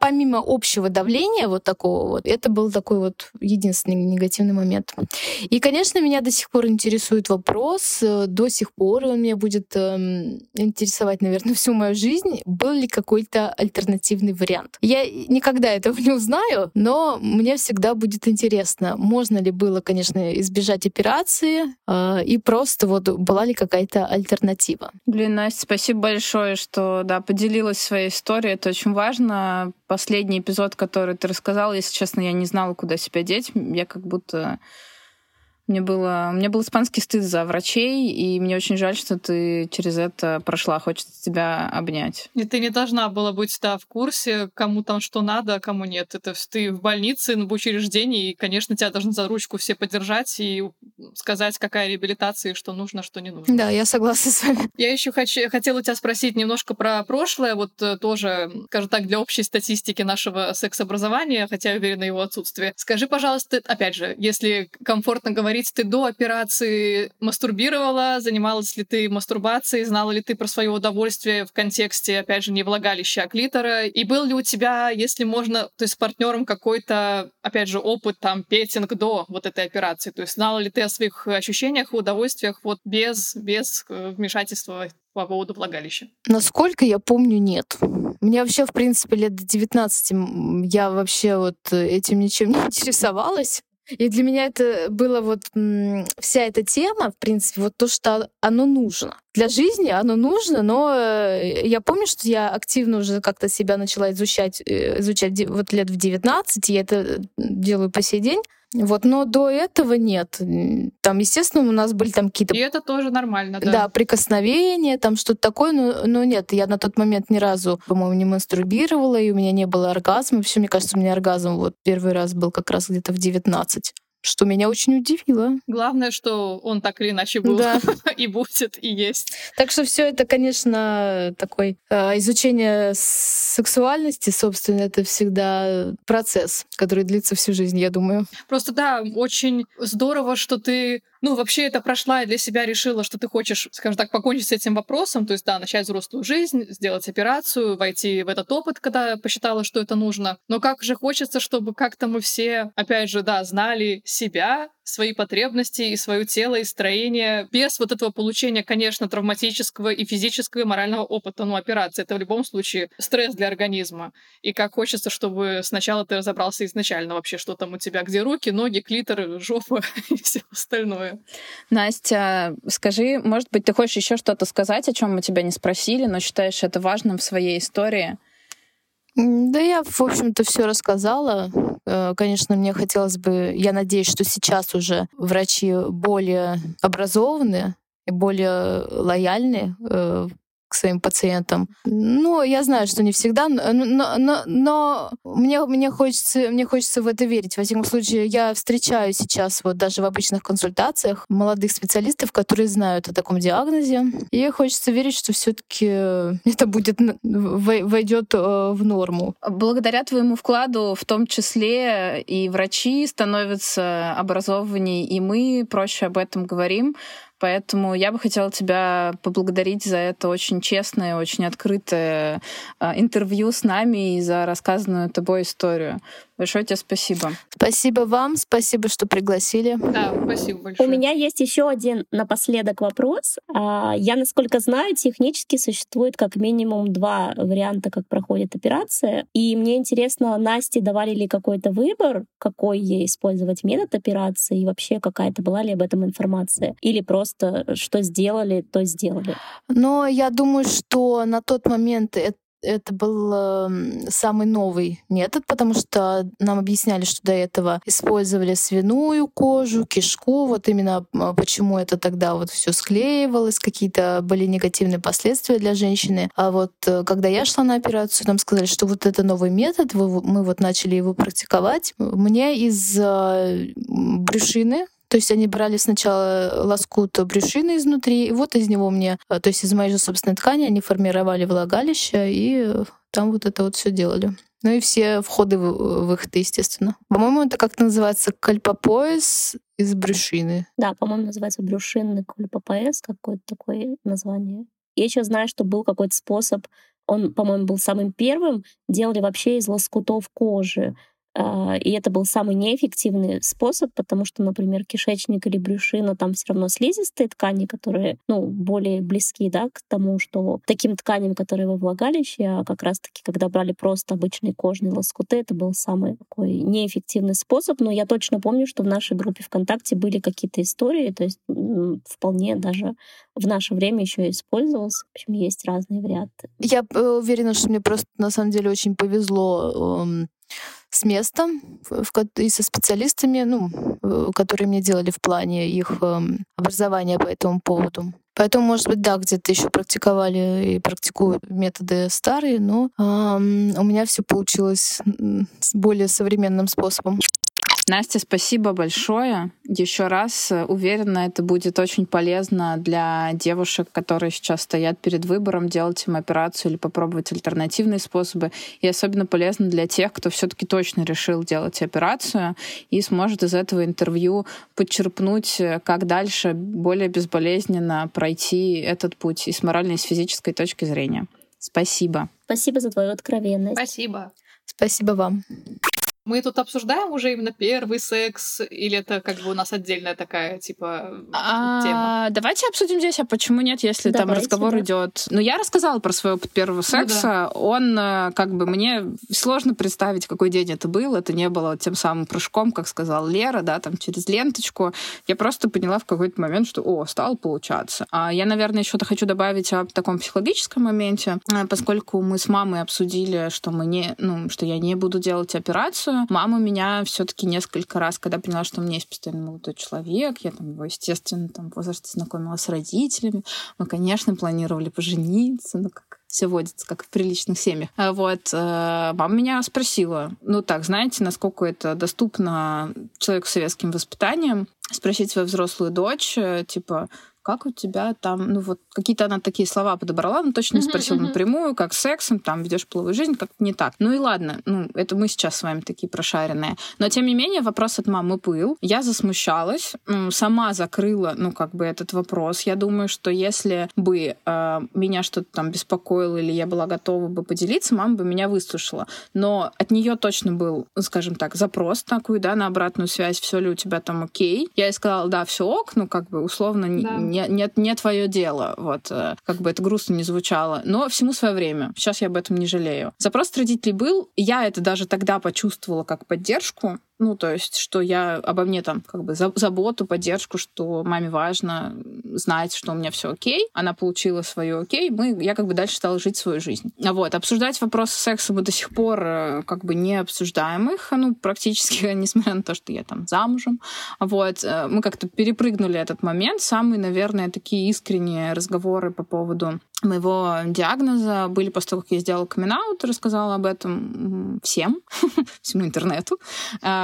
помимо общего давления вот такого вот, это был такой вот единственный негативный момент. И, конечно, меня до сих пор интересует вопрос, э, до сих пор он меня будет э, интересовать, наверное, *laughs* всю мою жизнь, был ли какой-то альтернативный вариант. Я никогда этого не узнаю, но мне всегда будет интересно, можно ли было, конечно, избежать операции э, и просто вот была ли какая-то альтернатива. Блин, Настя, спасибо большое, что да, поделилась своей историей. Это очень важно последний эпизод, который ты рассказала, если честно, я не знала, куда себя деть. Я как будто мне было, мне был испанский стыд за врачей, и мне очень жаль, что ты через это прошла. Хочется тебя обнять. И ты не должна была быть да, в курсе, кому там что надо, а кому нет. Это ты в больнице, в учреждении, и, конечно, тебя должны за ручку все поддержать и сказать, какая реабилитация и что нужно, что не нужно. Да, я согласна с вами. Я еще хочу, хотела у тебя спросить немножко про прошлое, вот э, тоже, скажем так, для общей статистики нашего секс-образования, хотя я уверена его отсутствие. Скажи, пожалуйста, опять же, если комфортно говорить, говорить, ты до операции мастурбировала, занималась ли ты мастурбацией, знала ли ты про свое удовольствие в контексте, опять же, не влагалища, а клитора, и был ли у тебя, если можно, то есть с партнером какой-то, опять же, опыт там петинг до вот этой операции, то есть знала ли ты о своих ощущениях удовольствиях вот без, без э, вмешательства по поводу влагалища? Насколько я помню, нет. Мне вообще, в принципе, лет до 19 я вообще вот этим ничем не интересовалась. И для меня это было вот вся эта тема, в принципе, вот то, что оно нужно. Для жизни оно нужно, но э, я помню, что я активно уже как-то себя начала изучать, э, изучать вот лет в 19, я это делаю по сей день. Вот, но до этого нет. Там, естественно, у нас были там какие-то... И это тоже нормально, да? Да, прикосновения, там что-то такое, но, но нет, я на тот момент ни разу, по-моему, не мастурбировала, и у меня не было оргазма. Вообще, мне кажется, у меня оргазм вот первый раз был как раз где-то в 19 что меня очень удивило. Главное, что он так или иначе был да. *laughs* и будет, и есть. Так что все это, конечно, такой э, изучение сексуальности, собственно, это всегда процесс, который длится всю жизнь, я думаю. Просто да, очень здорово, что ты ну, вообще это прошла и для себя решила, что ты хочешь, скажем так, покончить с этим вопросом, то есть, да, начать взрослую жизнь, сделать операцию, войти в этот опыт, когда посчитала, что это нужно. Но как же хочется, чтобы как-то мы все, опять же, да, знали себя, свои потребности и свое тело и строение без вот этого получения, конечно, травматического и физического и морального опыта, ну, операции. Это в любом случае стресс для организма. И как хочется, чтобы сначала ты разобрался изначально вообще, что там у тебя, где руки, ноги, клитор, *laughs* жопа и все остальное. Настя, скажи, может быть, ты хочешь еще что-то сказать, о чем мы тебя не спросили, но считаешь это важным в своей истории? Да я, в общем-то, все рассказала. Э, конечно, мне хотелось бы, я надеюсь, что сейчас уже врачи более образованные и более лояльны э, к своим пациентам. Ну, я знаю, что не всегда, но, но, но мне, мне, хочется, мне хочется в это верить. Во всяком случае, я встречаю сейчас вот даже в обычных консультациях молодых специалистов, которые знают о таком диагнозе. И хочется верить, что все таки это будет войдет э, в норму. Благодаря твоему вкладу в том числе и врачи становятся образованнее, и мы проще об этом говорим. Поэтому я бы хотела тебя поблагодарить за это очень честное, очень открытое а, интервью с нами и за рассказанную тобой историю. Большое тебе спасибо. Спасибо вам, спасибо, что пригласили. Да, спасибо большое. У меня есть еще один напоследок вопрос. А, я, насколько знаю, технически существует как минимум два варианта, как проходит операция. И мне интересно, Насте давали ли какой-то выбор, какой ей использовать метод операции, и вообще какая-то была ли об этом информация? Или просто что сделали, то сделали? Но я думаю, что на тот момент это это был э, самый новый метод, потому что нам объясняли, что до этого использовали свиную кожу, кишку, вот именно а, почему это тогда вот все склеивалось, какие-то были негативные последствия для женщины. А вот э, когда я шла на операцию, нам сказали, что вот это новый метод, мы вот начали его практиковать. Мне из э, брюшины то есть они брали сначала лоскут брюшины изнутри, и вот из него мне, э, то есть из моей же собственной ткани они формировали влагалище, и там вот это вот все делали. Ну и все входы в их естественно. По-моему, это как называется кальпопояс из брюшины. Да, по-моему, называется брюшинный кальпопояс, какое-то такое название. Я еще знаю, что был какой-то способ, он, по-моему, был самым первым, делали вообще из лоскутов кожи. А, и это был самый неэффективный способ, потому что, например, кишечник или брюшина, там все равно слизистые ткани, которые, ну, более близки, да, к тому, что таким тканям, которые во влагалище, а как раз-таки, когда брали просто обычные кожные лоскуты, это был самый такой неэффективный способ, но я точно помню, что в нашей группе ВКонтакте были какие-то истории, то есть вполне даже в наше время еще использовался. В общем, есть разные варианты. Я э, уверена, что мне просто на самом деле очень повезло эм, с местом и со специалистами, ну, э, которые мне делали в плане их эм, образования по этому поводу. Поэтому, может быть, да, где-то еще практиковали и практикуют методы старые, но эм, у меня все получилось с более современным способом. Настя, спасибо большое. Еще раз э, уверена, это будет очень полезно для девушек, которые сейчас стоят перед выбором, делать им операцию или попробовать альтернативные способы. И особенно полезно для тех, кто все-таки точно решил делать операцию и сможет из этого интервью подчерпнуть, э, как дальше более безболезненно пройти этот путь и с моральной, и с физической точки зрения. Спасибо. Спасибо за твою откровенность. Спасибо. Спасибо вам. Мы тут обсуждаем уже именно первый секс, или это как бы у нас отдельная такая, типа, а, тема? Давайте обсудим здесь, а почему нет, если там разговор да. идет. Ну, я рассказала про свой опыт первого секса. Ну, да. Он, э, как бы, мне сложно представить, какой день это был. Это не было тем самым прыжком, как сказала Лера, да, там через ленточку. Я просто поняла в какой-то момент, что, о, стало получаться. А я, наверное, еще-то хочу добавить о таком психологическом моменте, э, поскольку мы с мамой обсудили, что мы не, ну, что я не буду делать операцию, Мама меня все-таки несколько раз, когда поняла, что у меня есть постоянно молодой человек, я там его, естественно, там в возрасте знакомила с родителями. Мы, конечно, планировали пожениться, но как все водится, как в приличных семьях. А вот, э, мама меня спросила, ну так, знаете, насколько это доступно человеку с советским воспитанием, спросить свою взрослую дочь, э, типа, как у тебя там, ну вот какие-то она такие слова подобрала, но точно не спросила напрямую, как с сексом, там ведешь половую жизнь, как не так. Ну и ладно, ну это мы сейчас с вами такие прошаренные. Но тем не менее вопрос от мамы был. Я засмущалась, сама закрыла, ну как бы этот вопрос. Я думаю, что если бы э, меня что-то там беспокоило или я была готова бы поделиться, мама бы меня выслушала. Но от нее точно был, скажем так, запрос такой, да, на обратную связь, все ли у тебя там окей. Я ей сказала, да, все ок, ну как бы условно да. не, не, не, не твое дело, вот, э, как бы это грустно не звучало, но всему свое время. Сейчас я об этом не жалею. Запрос родителей был, я это даже тогда почувствовала как поддержку, ну, то есть, что я обо мне там как бы заботу, поддержку, что маме важно знать, что у меня все окей. Она получила свое окей. Мы, я как бы дальше стала жить свою жизнь. А вот, обсуждать вопросы секса мы до сих пор э, как бы не обсуждаем их, ну, практически, *laughs* несмотря на то, что я там замужем. Вот, э, мы как-то перепрыгнули этот момент. Самые, наверное, такие искренние разговоры по поводу моего диагноза были после того, как я сделала камин рассказала об этом всем, *laughs* всему интернету.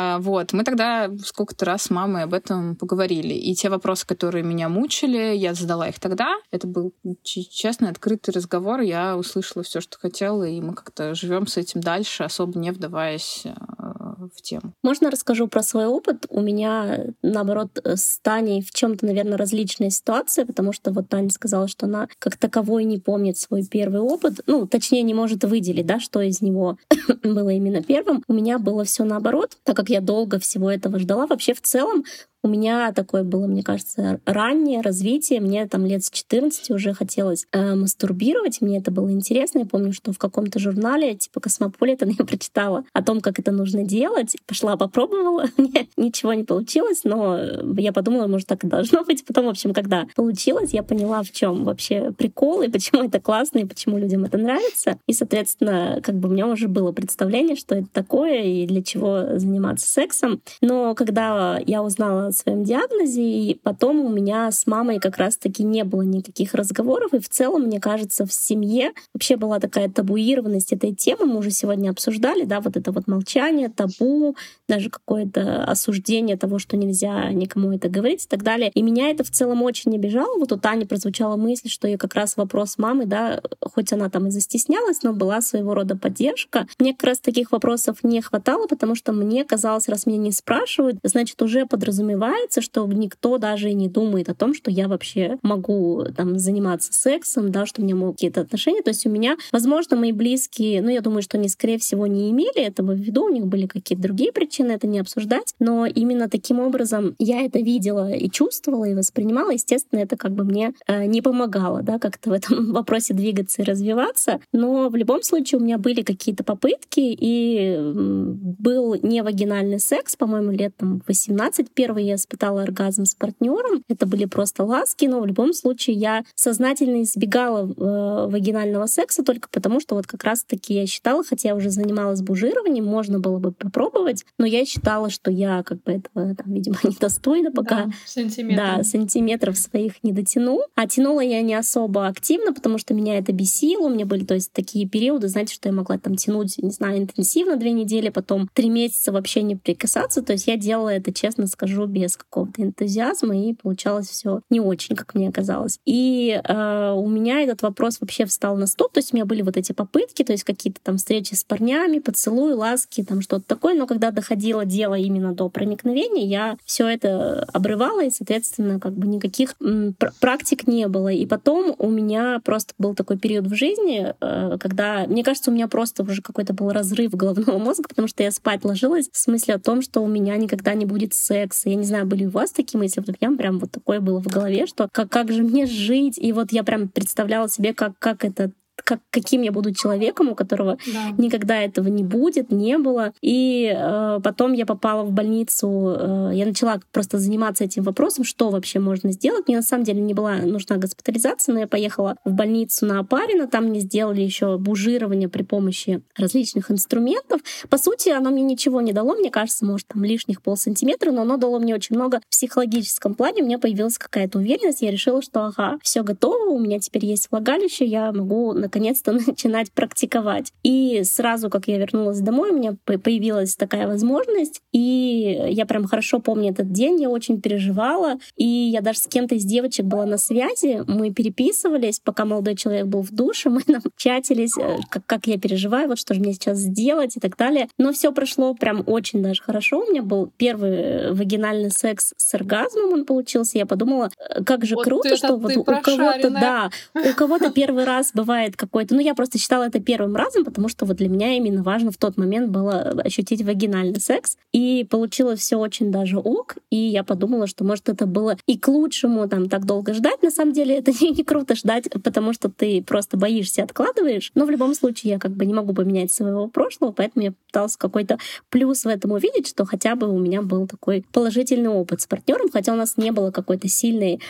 А, вот. Мы тогда сколько-то раз с мамой об этом поговорили. И те вопросы, которые меня мучили, я задала их тогда. Это был честный, открытый разговор. Я услышала все, что хотела, и мы как-то живем с этим дальше, особо не вдаваясь а, в тему. Можно расскажу про свой опыт? У меня, наоборот, с Таней в чем то наверное, различная ситуация, потому что вот Таня сказала, что она как таковой не помнит свой первый опыт, ну, точнее, не может выделить, да, что из него *coughs* было именно первым. У меня было все наоборот, так как я долго всего этого ждала. Вообще, в целом, у меня такое было, мне кажется, раннее развитие. Мне там лет с 14 уже хотелось э, мастурбировать, мне это было интересно. Я помню, что в каком-то журнале, типа Космополитен, *laughs* я прочитала о том, как это нужно делать. Пошла, попробовала, *laughs* мне ничего не получилось, но я подумала, может, так и должно быть. Потом, в общем, когда получилось, я поняла, в чем вообще прикол и почему это классно, и почему людям это нравится. И, соответственно, как бы у меня уже было представление, что это такое и для чего заниматься сексом. Но когда я узнала своем диагнозе, и потом у меня с мамой как раз-таки не было никаких разговоров, и в целом, мне кажется, в семье вообще была такая табуированность этой темы, мы уже сегодня обсуждали, да, вот это вот молчание, табу, даже какое-то осуждение того, что нельзя никому это говорить и так далее. И меня это в целом очень обижало. Вот у Тани прозвучала мысль, что я как раз вопрос мамы, да, хоть она там и застеснялась, но была своего рода поддержка. Мне как раз таких вопросов не хватало, потому что мне казалось, раз меня не спрашивают, значит, уже подразумевается, что никто даже не думает о том, что я вообще могу там заниматься сексом, да, что у меня могут какие-то отношения. То есть у меня, возможно, мои близкие, ну, я думаю, что они, скорее всего, не имели этого в виду, у них были какие-то другие причины это не обсуждать, но именно таким образом я это видела и чувствовала, и воспринимала. Естественно, это как бы мне э, не помогало, да, как-то в этом *laughs* вопросе двигаться и развиваться. Но в любом случае у меня были какие-то попытки, и был не вагинальный секс, по-моему, лет там 18. Первый я испытала оргазм с партнером. Это были просто ласки, но в любом случае я сознательно избегала э, вагинального секса только потому, что вот как раз-таки я считала, хотя я уже занималась бужированием, можно было бы попробовать, но я считала, что я как бы этого, там, видимо, *laughs* недостойна пока. Да, сантиметров. Да, сантиметров своих не дотяну. А тянула я не особо активно, потому что меня это бесило. У меня были, то есть, такие периоды, знаете, что я могла там тянуть, не знаю, интенсивно две недели, потом три месяца вообще не прикасаться. То есть я делала это, честно скажу, без какого-то энтузиазма, и получалось все не очень, как мне казалось. И э, у меня этот вопрос вообще встал на стоп. То есть у меня были вот эти попытки, то есть какие-то там встречи с парнями, поцелуи, ласки, там что-то такое. Но когда доходило дело именно до проникновения, я все это обрывала, и, соответственно, как бы никаких пр практик не было. И потом у меня просто был такой период в жизни, э, когда, мне кажется, у меня просто уже какой-то был разрыв головного мозга, потому что я спать ложилась в смысле о том, что у меня никогда не будет секса. Я не знаю, были у вас такие мысли? Вот у меня прям вот такое было в голове, что как, как же мне жить? И вот я прям представляла себе, как, как это как, каким я буду человеком, у которого да. никогда этого не будет, не было. И э, потом я попала в больницу, э, я начала просто заниматься этим вопросом, что вообще можно сделать. Мне на самом деле не была нужна госпитализация, но я поехала в больницу на Апарина, там мне сделали еще бужирование при помощи различных инструментов. По сути, оно мне ничего не дало, мне кажется, может, там лишних полсантиметра, но оно дало мне очень много в психологическом плане. У меня появилась какая-то уверенность, я решила, что ага, все готово, у меня теперь есть влагалище, я могу наконец-то *laughs* начинать практиковать. И сразу, как я вернулась домой, у меня появилась такая возможность, и я прям хорошо помню этот день, я очень переживала, и я даже с кем-то из девочек была на связи, мы переписывались, пока молодой человек был в душе, *laughs* мы там чатились, э, как, как я переживаю, вот что же мне сейчас сделать и так далее. Но все прошло прям очень даже хорошо. У меня был первый э, вагинальный секс с оргазмом, он получился. Я подумала, э, как же вот круто, что вот у кого-то, да, у кого-то *laughs* первый раз бывает какой-то... Ну, я просто считала это первым разом, потому что вот для меня именно важно в тот момент было ощутить вагинальный секс. И получилось все очень даже ок. И я подумала, что, может, это было и к лучшему там так долго ждать. На самом деле это *laughs* не, не круто ждать, потому что ты просто боишься, откладываешь. Но в любом случае я как бы не могу поменять своего прошлого, поэтому я пыталась какой-то плюс в этом увидеть, что хотя бы у меня был такой положительный опыт с партнером, хотя у нас не было какой-то сильной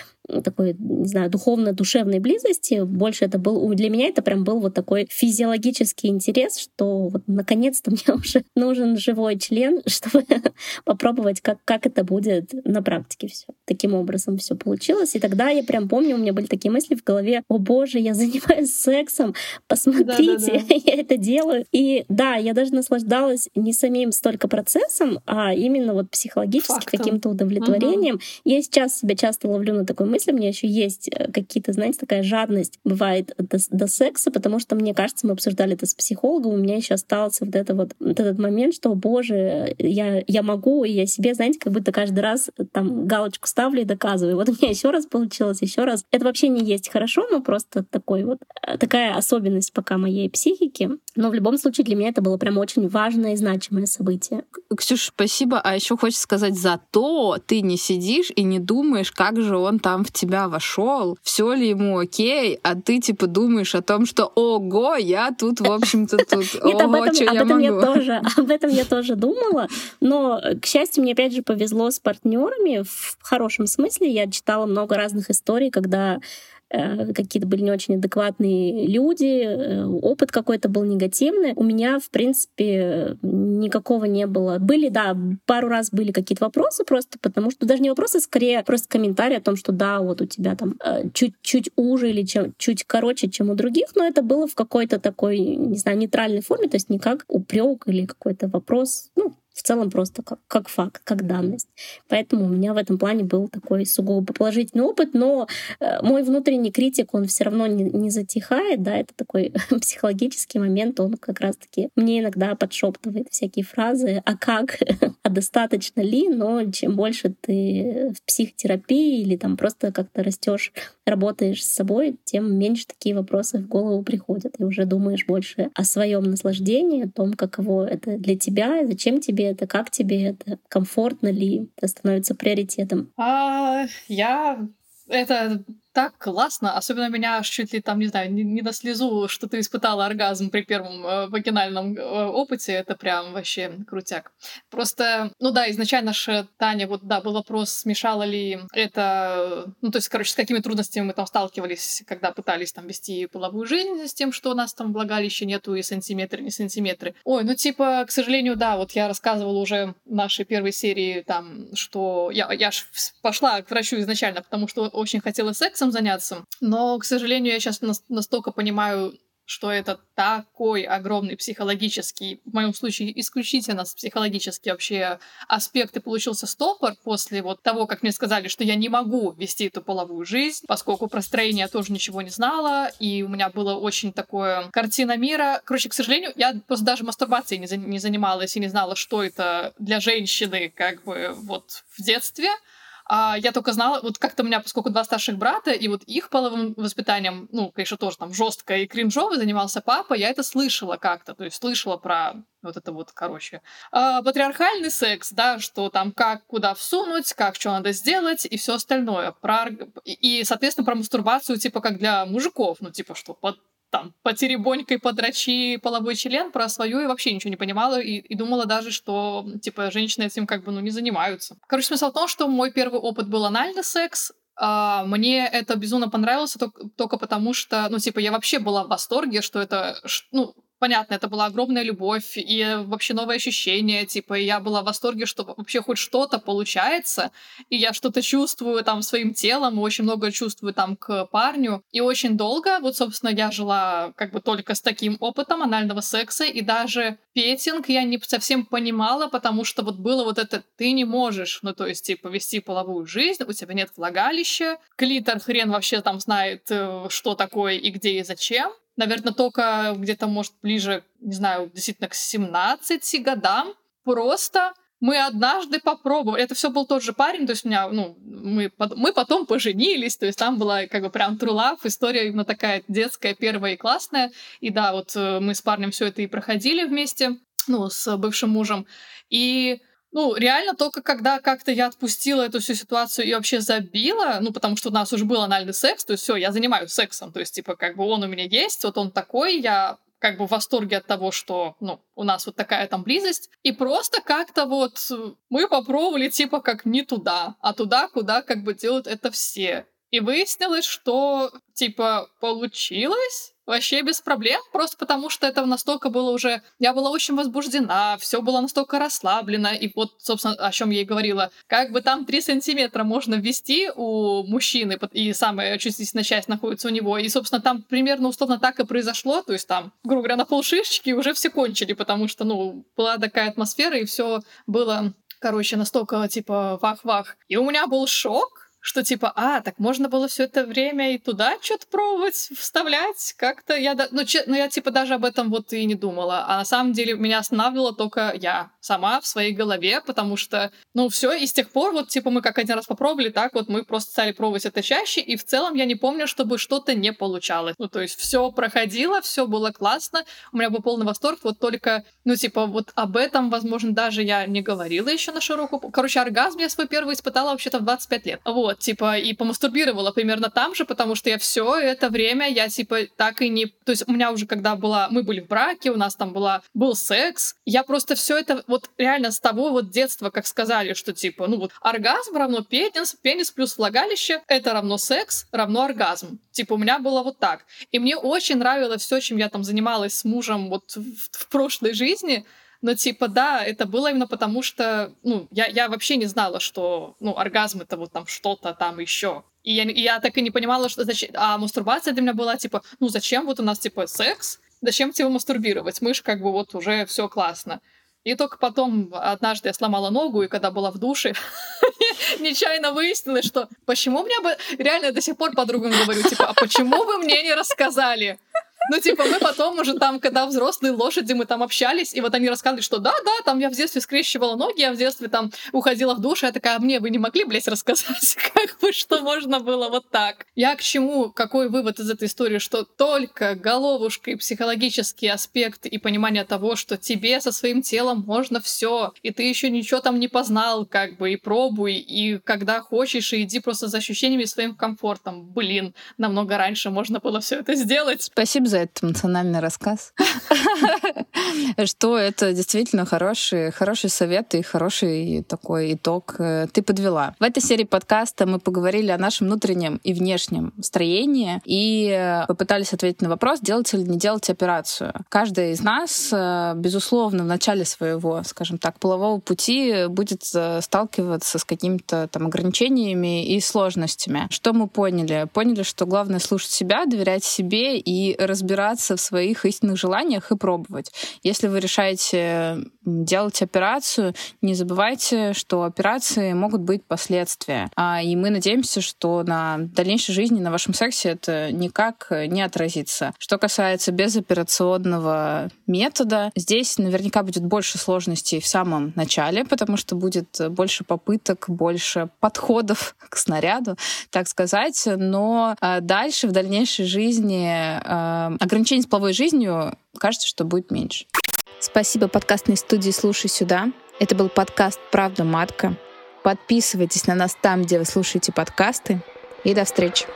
такой, не знаю, духовно-душевной близости. Больше это был, для меня это прям был вот такой физиологический интерес, что вот наконец-то *laughs* мне уже нужен живой член, *laughs* чтобы попробовать, как, как это будет на практике все. Таким образом все получилось. И тогда я прям помню, у меня были такие мысли в голове, о боже, я *laughs* занимаюсь сексом, посмотрите, да, да, да. я это делаю. И да, я даже наслаждалась не самим столько процессом, а именно вот психологически каким-то удовлетворением. Угу. Я сейчас себя часто ловлю на такой мысли, у меня еще есть э, какие-то, знаете, такая жадность бывает до, до секса, потому что, мне кажется, мы обсуждали это с психологом, у меня еще остался вот, это вот, вот этот момент, что, боже, я, я могу, и я себе, знаете, как будто каждый раз там галочку ставлю и доказываю. Вот у меня еще раз получилось, еще раз. Это вообще не есть хорошо, но просто такой вот э, такая особенность пока моей психики. Но в любом случае для меня это было прям очень важное и значимое событие. Ксюш, спасибо. А еще хочется сказать, зато ты не сидишь и не думаешь, как же он там в тебя вошел, все ли ему окей, а ты типа думаешь о том, что ого, я тут, в общем-то, тут, *laughs* Нет, об этом, об этом я тоже, об этом я тоже думала, но, к счастью, мне опять же повезло с партнерами в хорошем смысле. Я читала много разных историй, когда какие-то были не очень адекватные люди, э, опыт какой-то был негативный. У меня, в принципе, никакого не было. Были, да, пару раз были какие-то вопросы просто, потому что даже не вопросы, скорее просто комментарии о том, что да, вот у тебя там э, чуть-чуть уже или чем, чуть короче, чем у других, но это было в какой-то такой, не знаю, нейтральной форме, то есть не как упрек или какой-то вопрос, ну, в целом просто как, как факт, как данность. Поэтому у меня в этом плане был такой сугубо положительный опыт, но э, мой внутренний критик, он все равно не, не затихает, да, это такой *laughs* психологический момент, он как раз-таки мне иногда подшептывает всякие фразы, а как, *laughs* а достаточно ли, но чем больше ты в психотерапии или там просто как-то растешь, работаешь с собой, тем меньше такие вопросы в голову приходят, и уже думаешь больше о своем наслаждении, о том, каково это для тебя, зачем тебе это, как тебе это, комфортно ли, это становится приоритетом? А, я это так классно, особенно меня аж чуть ли там, не знаю, не, не на слезу, что ты испытала оргазм при первом э, вагинальном э, опыте, это прям вообще крутяк. Просто, ну да, изначально же Таня, вот да, был вопрос, смешало ли это, ну то есть, короче, с какими трудностями мы там сталкивались, когда пытались там вести половую жизнь, с тем, что у нас там влагалища нету и сантиметры, не сантиметры. Ой, ну типа, к сожалению, да, вот я рассказывала уже в нашей первой серии там, что я, я ж пошла к врачу изначально, потому что очень хотела секса, сексом заняться. Но, к сожалению, я сейчас настолько понимаю, что это такой огромный психологический, в моем случае исключительно психологический вообще аспект, и получился стопор после вот того, как мне сказали, что я не могу вести эту половую жизнь, поскольку про строение я тоже ничего не знала, и у меня было очень такое картина мира. Короче, к сожалению, я просто даже мастурбацией не, за, не занималась и не знала, что это для женщины как бы вот в детстве. А я только знала, вот как-то у меня, поскольку два старших брата, и вот их половым воспитанием, ну, конечно, тоже там жестко и кринжово занимался папа, я это слышала как-то, то есть слышала про вот это вот, короче, э, патриархальный секс, да, что там как куда всунуть, как что надо сделать и все остальное. Про, и, соответственно, про мастурбацию, типа, как для мужиков, ну, типа, что под там, потеребонькой подрачи половой член про свою и вообще ничего не понимала и, и думала даже, что, типа, женщины этим как бы, ну, не занимаются. Короче, смысл в том, что мой первый опыт был анальный секс, а, мне это безумно понравилось только, только потому, что, ну, типа, я вообще была в восторге, что это, ну, понятно, это была огромная любовь и вообще новые ощущения, типа, я была в восторге, что вообще хоть что-то получается, и я что-то чувствую там своим телом, очень много чувствую там к парню, и очень долго, вот, собственно, я жила как бы только с таким опытом анального секса, и даже петинг я не совсем понимала, потому что вот было вот это «ты не можешь», ну, то есть, типа, вести половую жизнь, у тебя нет влагалища, клитор хрен вообще там знает, э, что такое и где и зачем, наверное, только где-то, может, ближе, не знаю, действительно к 17 годам. Просто мы однажды попробовали. Это все был тот же парень, то есть у меня, ну, мы, мы потом поженились, то есть там была как бы прям true love, история именно такая детская, первая и классная. И да, вот э, мы с парнем все это и проходили вместе, ну, с бывшим мужем. И ну, реально только когда как-то я отпустила эту всю ситуацию и вообще забила, ну, потому что у нас уже был анальный секс, то есть все, я занимаюсь сексом, то есть, типа, как бы он у меня есть, вот он такой, я как бы в восторге от того, что, ну, у нас вот такая там близость. И просто как-то вот мы попробовали, типа, как не туда, а туда, куда как бы делают это все. И выяснилось, что, типа, получилось, вообще без проблем, просто потому что это настолько было уже... Я была очень возбуждена, все было настолько расслаблено, и вот, собственно, о чем я и говорила. Как бы там 3 сантиметра можно ввести у мужчины, и самая чувствительная часть находится у него, и, собственно, там примерно условно так и произошло, то есть там, грубо говоря, на полшишечки уже все кончили, потому что, ну, была такая атмосфера, и все было, короче, настолько, типа, вах-вах. И у меня был шок, что типа, а, так можно было все это время и туда что-то пробовать, вставлять как-то. Я, ну, че, ну, я типа даже об этом вот и не думала. А на самом деле меня останавливала только я сама в своей голове, потому что, ну, все, и с тех пор вот типа мы как один раз попробовали, так вот мы просто стали пробовать это чаще, и в целом я не помню, чтобы что-то не получалось. Ну, то есть все проходило, все было классно, у меня был полный восторг, вот только, ну, типа, вот об этом, возможно, даже я не говорила еще на широкую... Короче, оргазм я свой первый испытала вообще-то в 25 лет. Вот, вот, типа, и помастурбировала примерно там же, потому что я все это время, я, типа, так и не... То есть у меня уже, когда была... Мы были в браке, у нас там была... был секс, я просто все это вот реально с того вот детства, как сказали, что, типа, ну вот, оргазм равно пенис, пенис плюс влагалище, это равно секс, равно оргазм. Типа, у меня было вот так. И мне очень нравилось все, чем я там занималась с мужем вот в, в прошлой жизни, но типа, да, это было именно потому, что, ну, я, я вообще не знала, что, ну, оргазм это вот там что-то там еще. И я, и я так и не понимала, что зачем... А мастурбация для меня была типа, ну, зачем вот у нас типа секс? Зачем тебе мастурбировать? Мы же как бы вот уже все классно. И только потом однажды я сломала ногу, и когда была в душе, *laughs* нечаянно выяснилось, что почему мне бы... Реально до сих пор подругам говорю, типа, а почему вы мне не рассказали? Ну, типа, мы потом уже там, когда взрослые лошади, мы там общались, и вот они рассказывали, что да-да, там я в детстве скрещивала ноги, я в детстве там уходила в душ, и я такая, а мне вы не могли, блядь, рассказать, *laughs* как бы, что можно было вот так? Я к чему, какой вывод из этой истории, что только головушка и психологический аспект и понимание того, что тебе со своим телом можно все, и ты еще ничего там не познал, как бы, и пробуй, и когда хочешь, и иди просто за ощущениями и своим комфортом. Блин, намного раньше можно было все это сделать. Спасибо за этот эмоциональный рассказ. *laughs* Что это действительно хороший, хороший совет и хороший такой итог э, ты подвела. В этой серии подкаста мы поговорили о нашем внутреннем и внешнем строении и э, попытались ответить на вопрос, делать или не делать операцию. Каждая из нас, э, безусловно, в начале своего, скажем так, полового пути будет сталкиваться с какими-то там ограничениями и сложностями. Что мы поняли? Поняли, что главное слушать себя, доверять себе и разбираться разбираться в своих истинных желаниях и пробовать. Если вы решаете делать операцию, не забывайте, что операции могут быть последствия. А, и мы надеемся, что на дальнейшей жизни, на вашем сексе это никак не отразится. Что касается безоперационного метода, здесь наверняка будет больше сложностей в самом начале, потому что будет больше попыток, больше подходов *laughs* к снаряду, так сказать. Но а, дальше, в дальнейшей жизни, а, ограничений с половой жизнью, кажется, что будет меньше. Спасибо подкастной студии «Слушай сюда». Это был подкаст «Правда матка». Подписывайтесь на нас там, где вы слушаете подкасты. И до встречи.